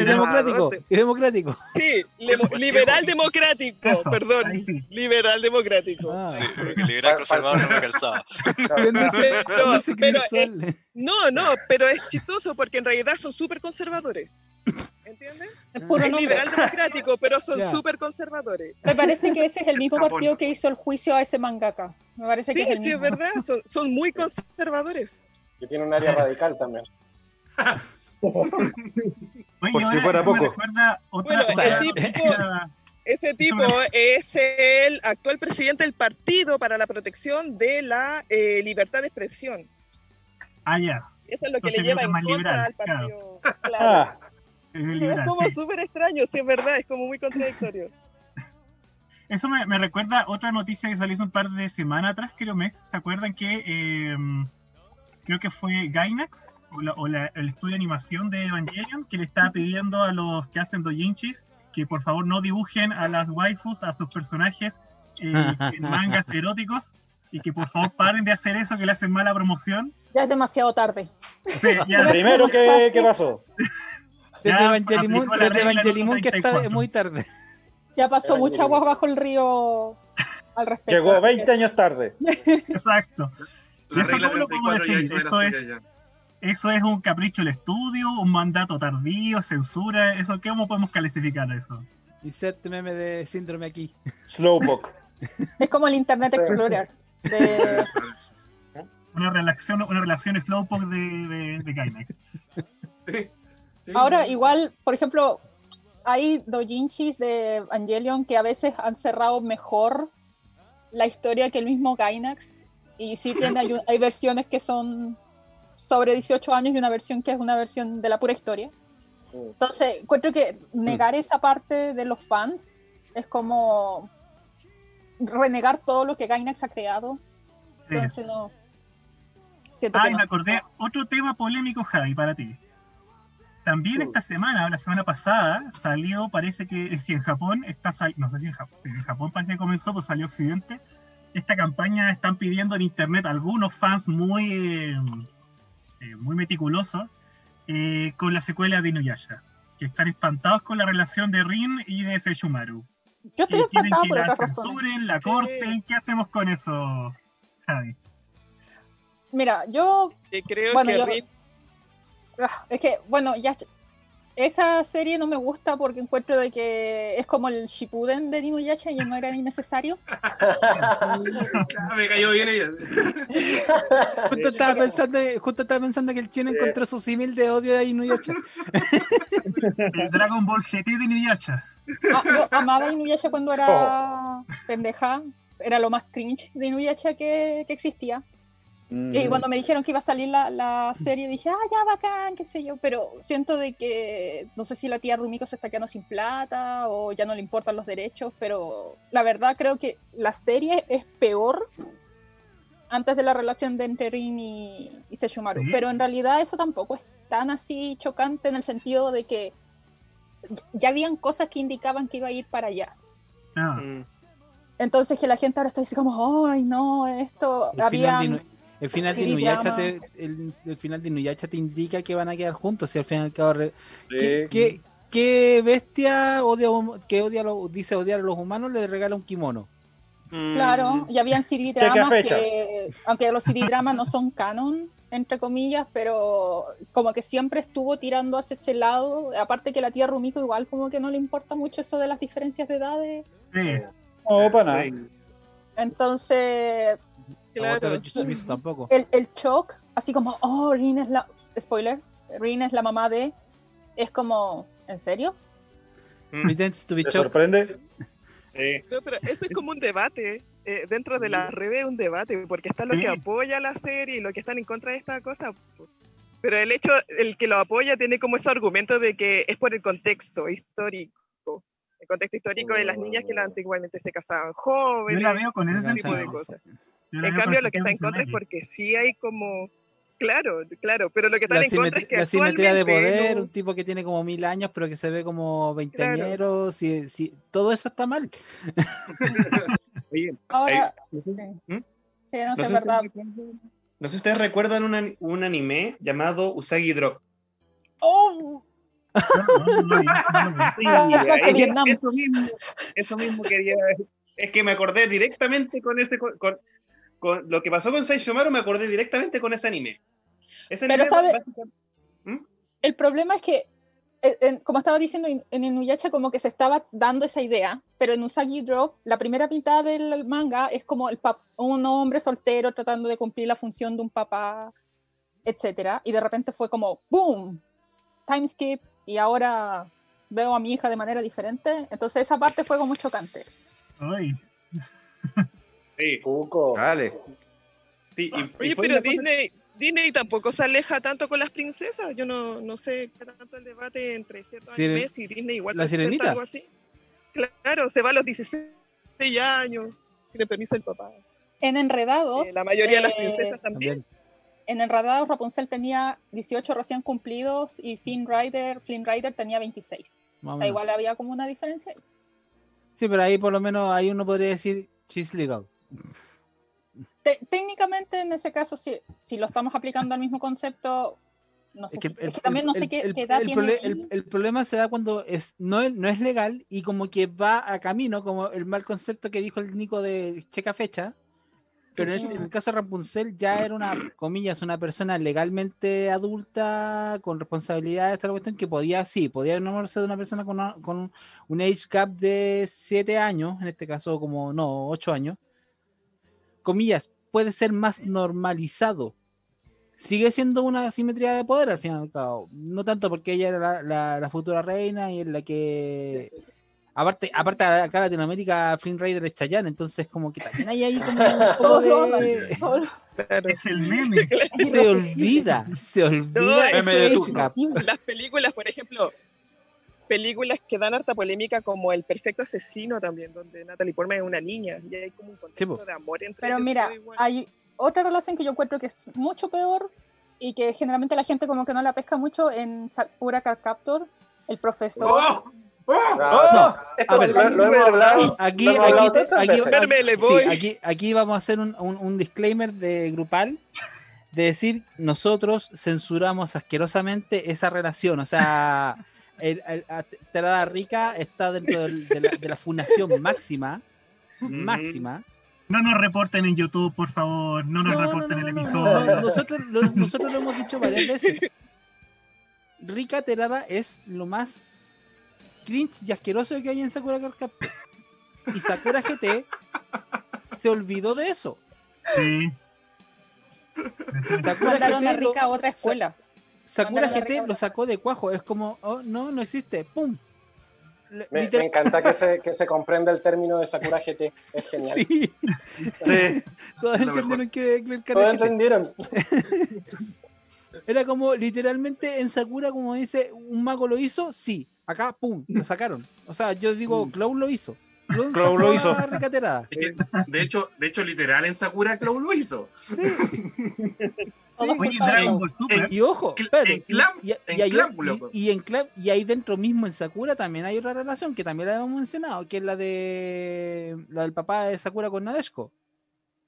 democrático, y democrático. Sí, liberal democrático, perdón. Liberal democrático. Ah. Sí, porque liberal conservador no me calzaba. ¿Qué onda ese- qué onda No, ese pero, crisol? eh, no, no, pero es chistoso porque en realidad son súper conservadores. ¿Entiendes? Es puro Es liberal democrático, pero son Ya. súper conservadores. Me parece que ese es el mismo partido que hizo el juicio a ese mangaka. Me parece que Sí, es el sí, es mismo. verdad, son, son muy conservadores. Que tiene un área radical también. Oye, Por si ahora fuera poco. Bueno, tipo- Ese tipo es el actual presidente del Partido para la Protección de la eh, Libertad de Expresión. Ah, ya. Eso es lo que Entonces le lleva en es contra liberal, al partido. Ah, Claro. es es liberal, como sí. súper extraño, sí, es verdad, es como muy contradictorio. Eso me, me recuerda otra noticia que salió hace un par de semanas atrás, creo mes. ¿Se acuerdan que eh, creo que fue Gainax o, la- o la- el estudio de animación de Evangelion que le estaba pidiendo a los que hacen dojinshis que por favor no dibujen a las waifus, a sus personajes eh, en mangas eróticos y que por favor paren de hacer eso que le hacen mala promoción. Ya es demasiado tarde. Sí, ya- Primero, ¿qué, qué pasó? Desde Evangelimun, desde Evangelimun que está 34. muy tarde. Ya pasó mucha agua bajo el río al respecto. Llegó así 20 que- años tarde. Exacto. La Eso no lo podemos 34 ya definir, hizo de la eso es-. ¿Eso es un capricho del estudio, un mandato tardío, censura? ¿Eso cómo podemos clasificar eso? Insert meme de síndrome aquí. Slowpoke. Es como el Internet Explorer. de- Una relación, una relación slowpoke de, de, de Gainax. Sí, Ahora, no. igual, por ejemplo, hay doujinshis de Evangelion que a veces han cerrado mejor la historia que el mismo Gainax. Y sí tiene, hay, hay versiones que son sobre 18 años y una versión que es una versión de la pura historia. Entonces, encuentro que negar esa parte de los fans es como renegar todo lo que Gainax ha creado. Entonces, no. Ay, no. me acordé, otro tema polémico, Javi, para ti. También esta semana, o la semana pasada, salió, parece que si en Japón está sal- no sé si en Japón, si en Japón parece que comenzó, pues salió Occidente. Esta campaña están pidiendo en internet algunos fans muy, eh, eh, muy meticulosos eh, con la secuela de Inuyasha, que están espantados con la relación de Rin y de Seishumaru. Yo estoy Que quieren espantada que por la censuren, la corten. ¿Qué hacemos con eso, Javi? Mira, yo Que creo Bueno, que yo- Rin- Es que, bueno, ya esa serie no me gusta porque encuentro de que es como el Shippuden de Inuyasha y no era ni necesario. Ah, me cayó bien ella. Justo estaba pensando, justo estaba pensando que el chino encontró su símil de odio de Inuyasha. El Dragon Ball GT de Inuyasha. Ah, yo amaba Inuyasha cuando era Oh. pendeja, era lo más cringe de Inuyasha que, que existía. Mm. Y cuando me dijeron que iba a salir la, la serie, dije, ah, ya, bacán, qué sé yo, pero siento de que, no sé si la tía Rumiko se está quedando sin plata o ya no le importan los derechos, pero la verdad creo que la serie es peor antes de la relación de entre Rin y, y Sí. pero en realidad eso tampoco es tan así chocante en el sentido de que ya habían cosas que indicaban que iba a ir para allá. Ah, Mm. Entonces que la gente ahora está diciendo como, ay, no, esto, El. Inu- El final de Inuyasha te, el, el final de Inuyasha te indica que van a quedar juntos y al final y al cabo re- Sí. ¿Qué, qué, qué bestia odia, que odia a los- dice odiar a los humanos le regala un kimono? Claro, y habían CD ¿Qué- qué dramas fecha? que, aunque los CD dramas no son canon, entre comillas, pero como que siempre estuvo tirando hacia ese lado. Aparte que la tía Rumiko igual como que no le importa mucho eso de las diferencias de edades. sí. No, para nada. Sí. Entonces, Claro. Otro Jujutsu tampoco. el, el shock, así como, oh, Rin es la... Spoiler, Rin es la mamá de... Es como, ¿en serio? Pretends to be ¿Te shocked. sorprende? Sí. No, pero eso es como un debate. eh, dentro de las redes es un debate, porque está lo que apoya la serie y lo que están en contra de esta cosa. Pero el hecho, el que lo apoya tiene como ese argumento de que es por el contexto histórico. El contexto histórico de las niñas que antiguamente se casaban Yo jóvenes, la veo con ese tipo de sentido. cosas. En cambio, lo que está en contra es porque sí hay como. Claro, claro, pero lo que están La, en contra es que la simetría de poder, no- un tipo que tiene como mil años pero que se ve como veinteañero, si, si, todo eso está mal. Oye, Ahora, Ahí- sí, ¿Mm? sí, no no sé, verdad. ustedes recuerdan- no sé si ustedes recuerdan un, un anime llamado Usagi Drop. ¡Oh! Eso mismo quería. Es que me acordé directamente con ese. Con, con- lo que pasó con Seishomaru, me acordé directamente con ese anime. Ese Pero anime sabe- básicamente- El problema es que, eh, como estaba diciendo, en en Inuyasha como que se estaba dando esa idea, pero en Usagi Drop, la primera mitad del manga es como el un hombre soltero tratando de cumplir la función de un papá, etcétera, y de repente fue como ¡boom! Time skip, y ahora veo a mi hija de manera diferente, entonces esa parte fue como chocante. Ay, Sí, Cuco. vale. Sí, y- y Oye, pero Disney, Disney tampoco se aleja tanto con las princesas. Yo no, no sé qué tanto el debate entre ciertos Sire- animes y Disney igual ¿La presenta Sirenita? algo así. Claro, se va a los 16 años, sin el permiso del papá. En Enredados, Eh, la mayoría de las eh, princesas también. También. en Enredados Rapunzel tenía 18 recién cumplidos y Flynn Rider, Flynn Rider tenía 26. más o sea, igual había como una diferencia. Sí, pero ahí por lo menos ahí uno podría decir she's legal. Te- técnicamente, en ese caso, si, si lo estamos aplicando al mismo concepto, no sé. Es que, si- el, es que también no sé el- qué, el- qué edad el tiene. el- el problema se da cuando es, no, es- no es legal y como que va a camino, como el mal concepto que dijo el Nico de checa fecha. Pero en, este- en el caso de Rapunzel ya era una, comillas, una persona legalmente adulta, con responsabilidades, tal cuestión, que podía, sí, podía enamorarse de una persona con, una- con un age gap de 7 años, en este caso como, no, 8 años. Comillas, puede ser más normalizado. Sigue siendo una asimetría de poder al fin y al cabo. No tanto porque ella era la, la- la futura reina y es la que... Aparte, aparte acá en Latinoamérica, Flynn Rider es Chayanne, entonces como que también hay ahí como un poco de... es el meme. Se olvida, se olvida ese gap. Las películas, por ejemplo, películas que dan harta polémica como El Perfecto Asesino también, donde Natalie Portman es una niña y hay como un contexto po. de amor entre Pero mira, igual. hay otra relación que yo encuentro que es mucho peor y que generalmente la gente como que no la pesca mucho en Sakura Card Captor, el profesor. ¡Oh! No, esto a ver, lo, lo hemos hablado. Aquí, lo hemos aquí, hablado te- tantas aquí, sí, aquí, aquí vamos a hacer un, un- un disclaimer de grupal de decir nosotros censuramos asquerosamente esa relación. O sea, el, el- a- Terada Rica está dentro del- de, la, de la fundación máxima. Máxima. No nos reporten en YouTube, por favor. No nos No, no, reporten no, el no, episodio. no, Nosotros, lo, nosotros lo hemos dicho varias veces. Rica Terada es lo más cringe y asqueroso que hay en Sakura Card. Y Sakura GT se olvidó de eso. Sí. Sakura Mandaron a Rica a otra escuela. Sakura GT lo sacó de cuajo. Es como, oh, no, no existe. ¡Pum! Me, encanta que se, que se comprenda el término de Sakura GT. Es genial. Sí, Sí. todos entendieron que, que el ¿Todos entendieron? Era como literalmente en Sakura, como dice, un mago lo hizo, sí. Acá, pum, lo sacaron. O sea, yo digo, Cloud lo hizo. Cloud lo hizo. a Recaterada. Es que, de hecho, de hecho, literal en Sakura Cloud lo hizo. Sí. Todos Oye, culpables. Dragon Ball Super. Y ojo, En- espérate, en Clam- y, en y hay- Clam, y- loco. y en Clam- y ahí dentro mismo en Sakura también hay otra relación que también la hemos mencionado, que es la de la del papá de Sakura con Nadeshko,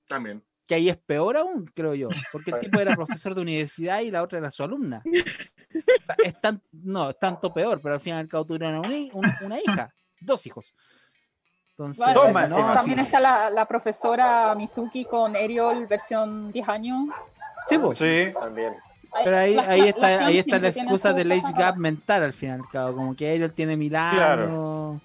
También. que ahí es peor aún, creo yo, porque el tipo era profesor de universidad y la otra era su alumna. O sea, es tan, no, es tanto peor, pero al final y al cabo tuvieron una, hi- un- una hija, dos hijos. Entonces, Bueno, Toma, no, sí. También sí. está la, la profesora Mizuki con Ariel versión 10 años. Sí, pues. Sí. También. Pero ahí, las- ahí las- está, ahí está la excusa del age gap mental al final cabo, como que él tiene mil años. Claro.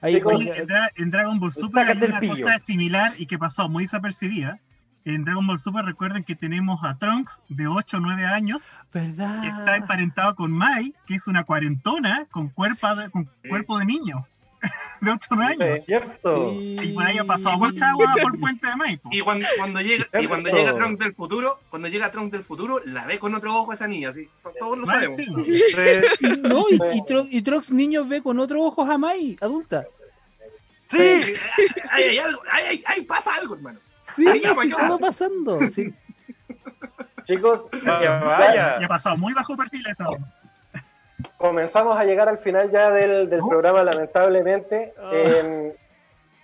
Ahí Chicos, como en, en Dragon Ball Super hay una pillo. cosa similar y que pasó muy desapercibida. En Dragon Ball Super recuerden que tenemos a Trunks de 8 o 9 años ¿Verdad? que está emparentado con Mai, que es una cuarentona con cuerpo de, con Sí. cuerpo de niño de 8 o 9 años. Sí. ¿Cierto? Y por ahí ha pasado mucha agua por el puente de Mai. po. Y cuando, cuando llega, y cuando llega Trunks del futuro, cuando llega Trunks del futuro, la ve con otro ojo a esa niña, así. to- Todos lo Más sabemos. Sí. Y, no, y, y, Tro- y Trox niño ve con otros ojos a Mai, adulta. Sí. Ay, hay algo, ay, ay, ay, pasa algo, hermano. Sí, ya, sí, ya. todo pasando. Sí. Chicos, Vaya, ya vaya. Y ha pasado muy bajo perfil esa. Comenzamos a llegar al final ya del, del programa, lamentablemente. Ah. Em,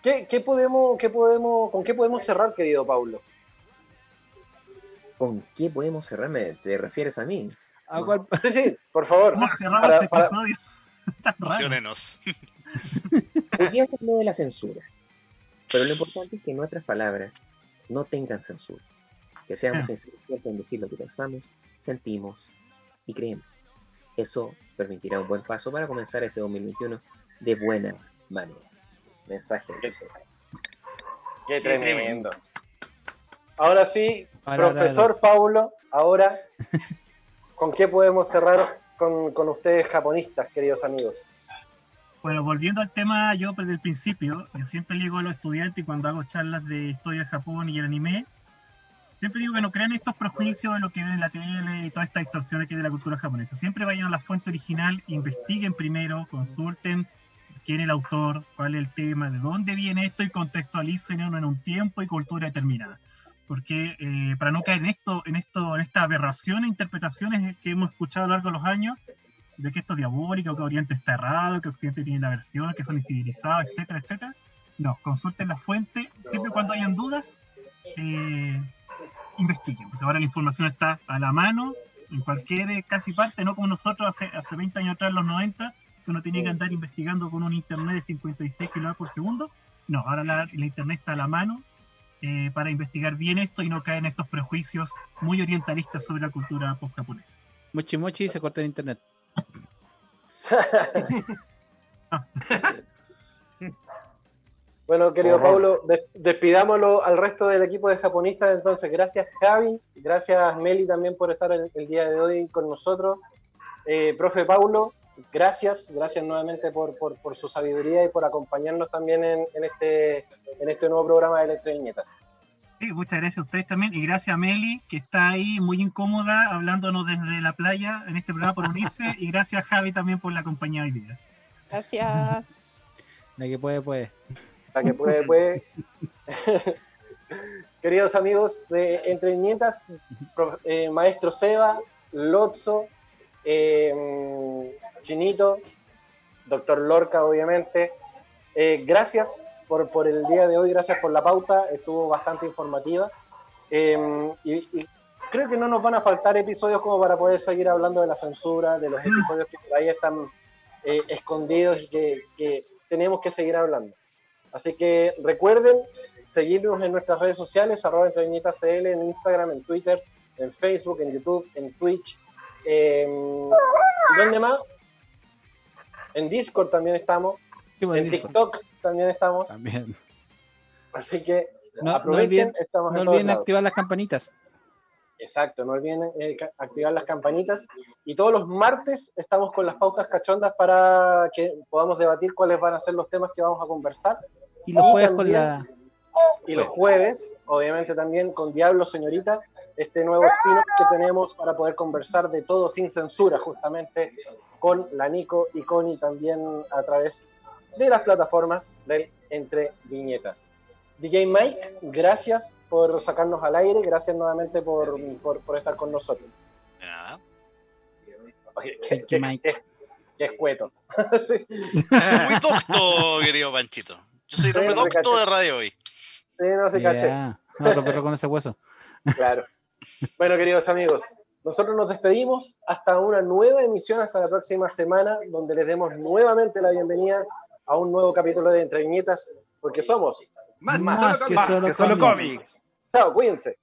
¿qué, qué podemos, qué podemos, ¿Con qué podemos cerrar, querido Paulo? ¿Con qué podemos cerrarme? ¿Te refieres a mí? ¿A cuál- Sí, sí, por favor. ¿Cómo cerramos Para- este para- episodio? Emocionenos. Hoy día se habló de la censura. Pero lo importante es que nuestras palabras no tengan censura. Que seamos sinceros en decir lo que pensamos, sentimos y creemos. Eso permitirá un buen paso para comenzar este 2021 de buena manera. Mensaje. de. Qué tremendo. tremendo. Ahora sí, Ahora, ahora, profesor Paulo, ahora, ¿con qué podemos cerrar con, con ustedes japonistas, queridos amigos? Bueno, volviendo al tema, yo desde el principio, yo siempre le digo a los estudiantes y cuando hago charlas de historia de Japón y el anime, siempre digo que no crean estos prejuicios de lo que ven en la tele y todas estas distorsiones que hay de la cultura japonesa. Siempre vayan a la fuente original, investiguen primero, consulten quién es el autor, cuál es el tema, de dónde viene esto y contextualicen en un tiempo y cultura determinada. Porque eh, para no caer en esto, en esto, en esta aberración e interpretaciones que hemos escuchado a lo largo de los años, de que esto es diabólico, que Oriente está errado, que Occidente tiene la versión, que son incivilizados, etcétera, etcétera. No, consulten la fuente, siempre cuando hayan dudas, eh, investiguen. Pues ahora la información está a la mano, en cualquier eh, casi parte, no como nosotros hace, hace 20 años atrás, en los 90, que uno tenía que andar investigando con un internet de 56 kilobits por segundo. No, ahora la, la internet está a la mano eh, para investigar bien esto y no caer en estos prejuicios muy orientalistas sobre la cultura post-japonesa. Mochi Mochi se corta el internet. Bueno, querido Horror. Paulo, des- despidámoslo al resto del equipo de japonistas. Entonces, gracias Javi, gracias Meli también por estar el, el día de hoy con nosotros. Eh, profe Paulo, gracias, gracias nuevamente por, por, por su sabiduría y por acompañarnos también en, en este, en este nuevo programa de Letras Viñetas. Sí, muchas gracias a ustedes también y gracias a Meli, que está ahí muy incómoda hablándonos desde la playa en este programa por unirse y gracias Javi también por la compañía hoy día. Gracias. La que puede, puede. Queridos amigos de Entre eh, Maestro Seba, Lotso, eh, Chinito, Doctor Lorca, obviamente. Eh, gracias por, por el día de hoy, gracias por la pauta, estuvo bastante informativa. Y, creo que no nos van a faltar episodios como para poder seguir hablando de la censura, de los episodios que por ahí están escondidos y que, que tenemos que seguir hablando. Así que recuerden seguirnos en nuestras redes sociales, arroba entre viñetas CL, en Instagram, en Twitter, en Facebook, en YouTube, en Twitch. Eh, ¿Dónde más? En Discord también estamos. Sí, En Discord. TikTok también estamos. También. Así que No- no aprovechen, olviden- estamos No en todos olviden lados. activar las campanitas. Exacto, no olviden eh, activar las campanitas. Y todos los martes estamos con las pautas cachondas para que podamos debatir cuáles van a ser los temas que vamos a conversar. Y los jueves con también- la. Y los jueves, obviamente también con Diablo Señorita, este nuevo spin-off que tenemos para poder conversar de todo sin censura, justamente con la Nico y Connie también a través de las plataformas del Entre Viñetas. DJ Mike, gracias por sacarnos al aire, gracias nuevamente por, por, por estar con nosotros. De nada. Oye, Thank qué, you, qué- qué- qué escueto. Sí, soy muy docto, querido Panchito. Yo soy el hombre docto de radio hoy. sí, no se caché. Ya, Otro perro con ese hueso. Claro. Bueno, queridos amigos, nosotros nos despedimos hasta una nueva emisión, hasta la próxima semana, donde les demos nuevamente la bienvenida a un nuevo capítulo de Entre Viñetas, porque somos Más, Más solo que solo que solo cómics. cómics. Chao, cuídense.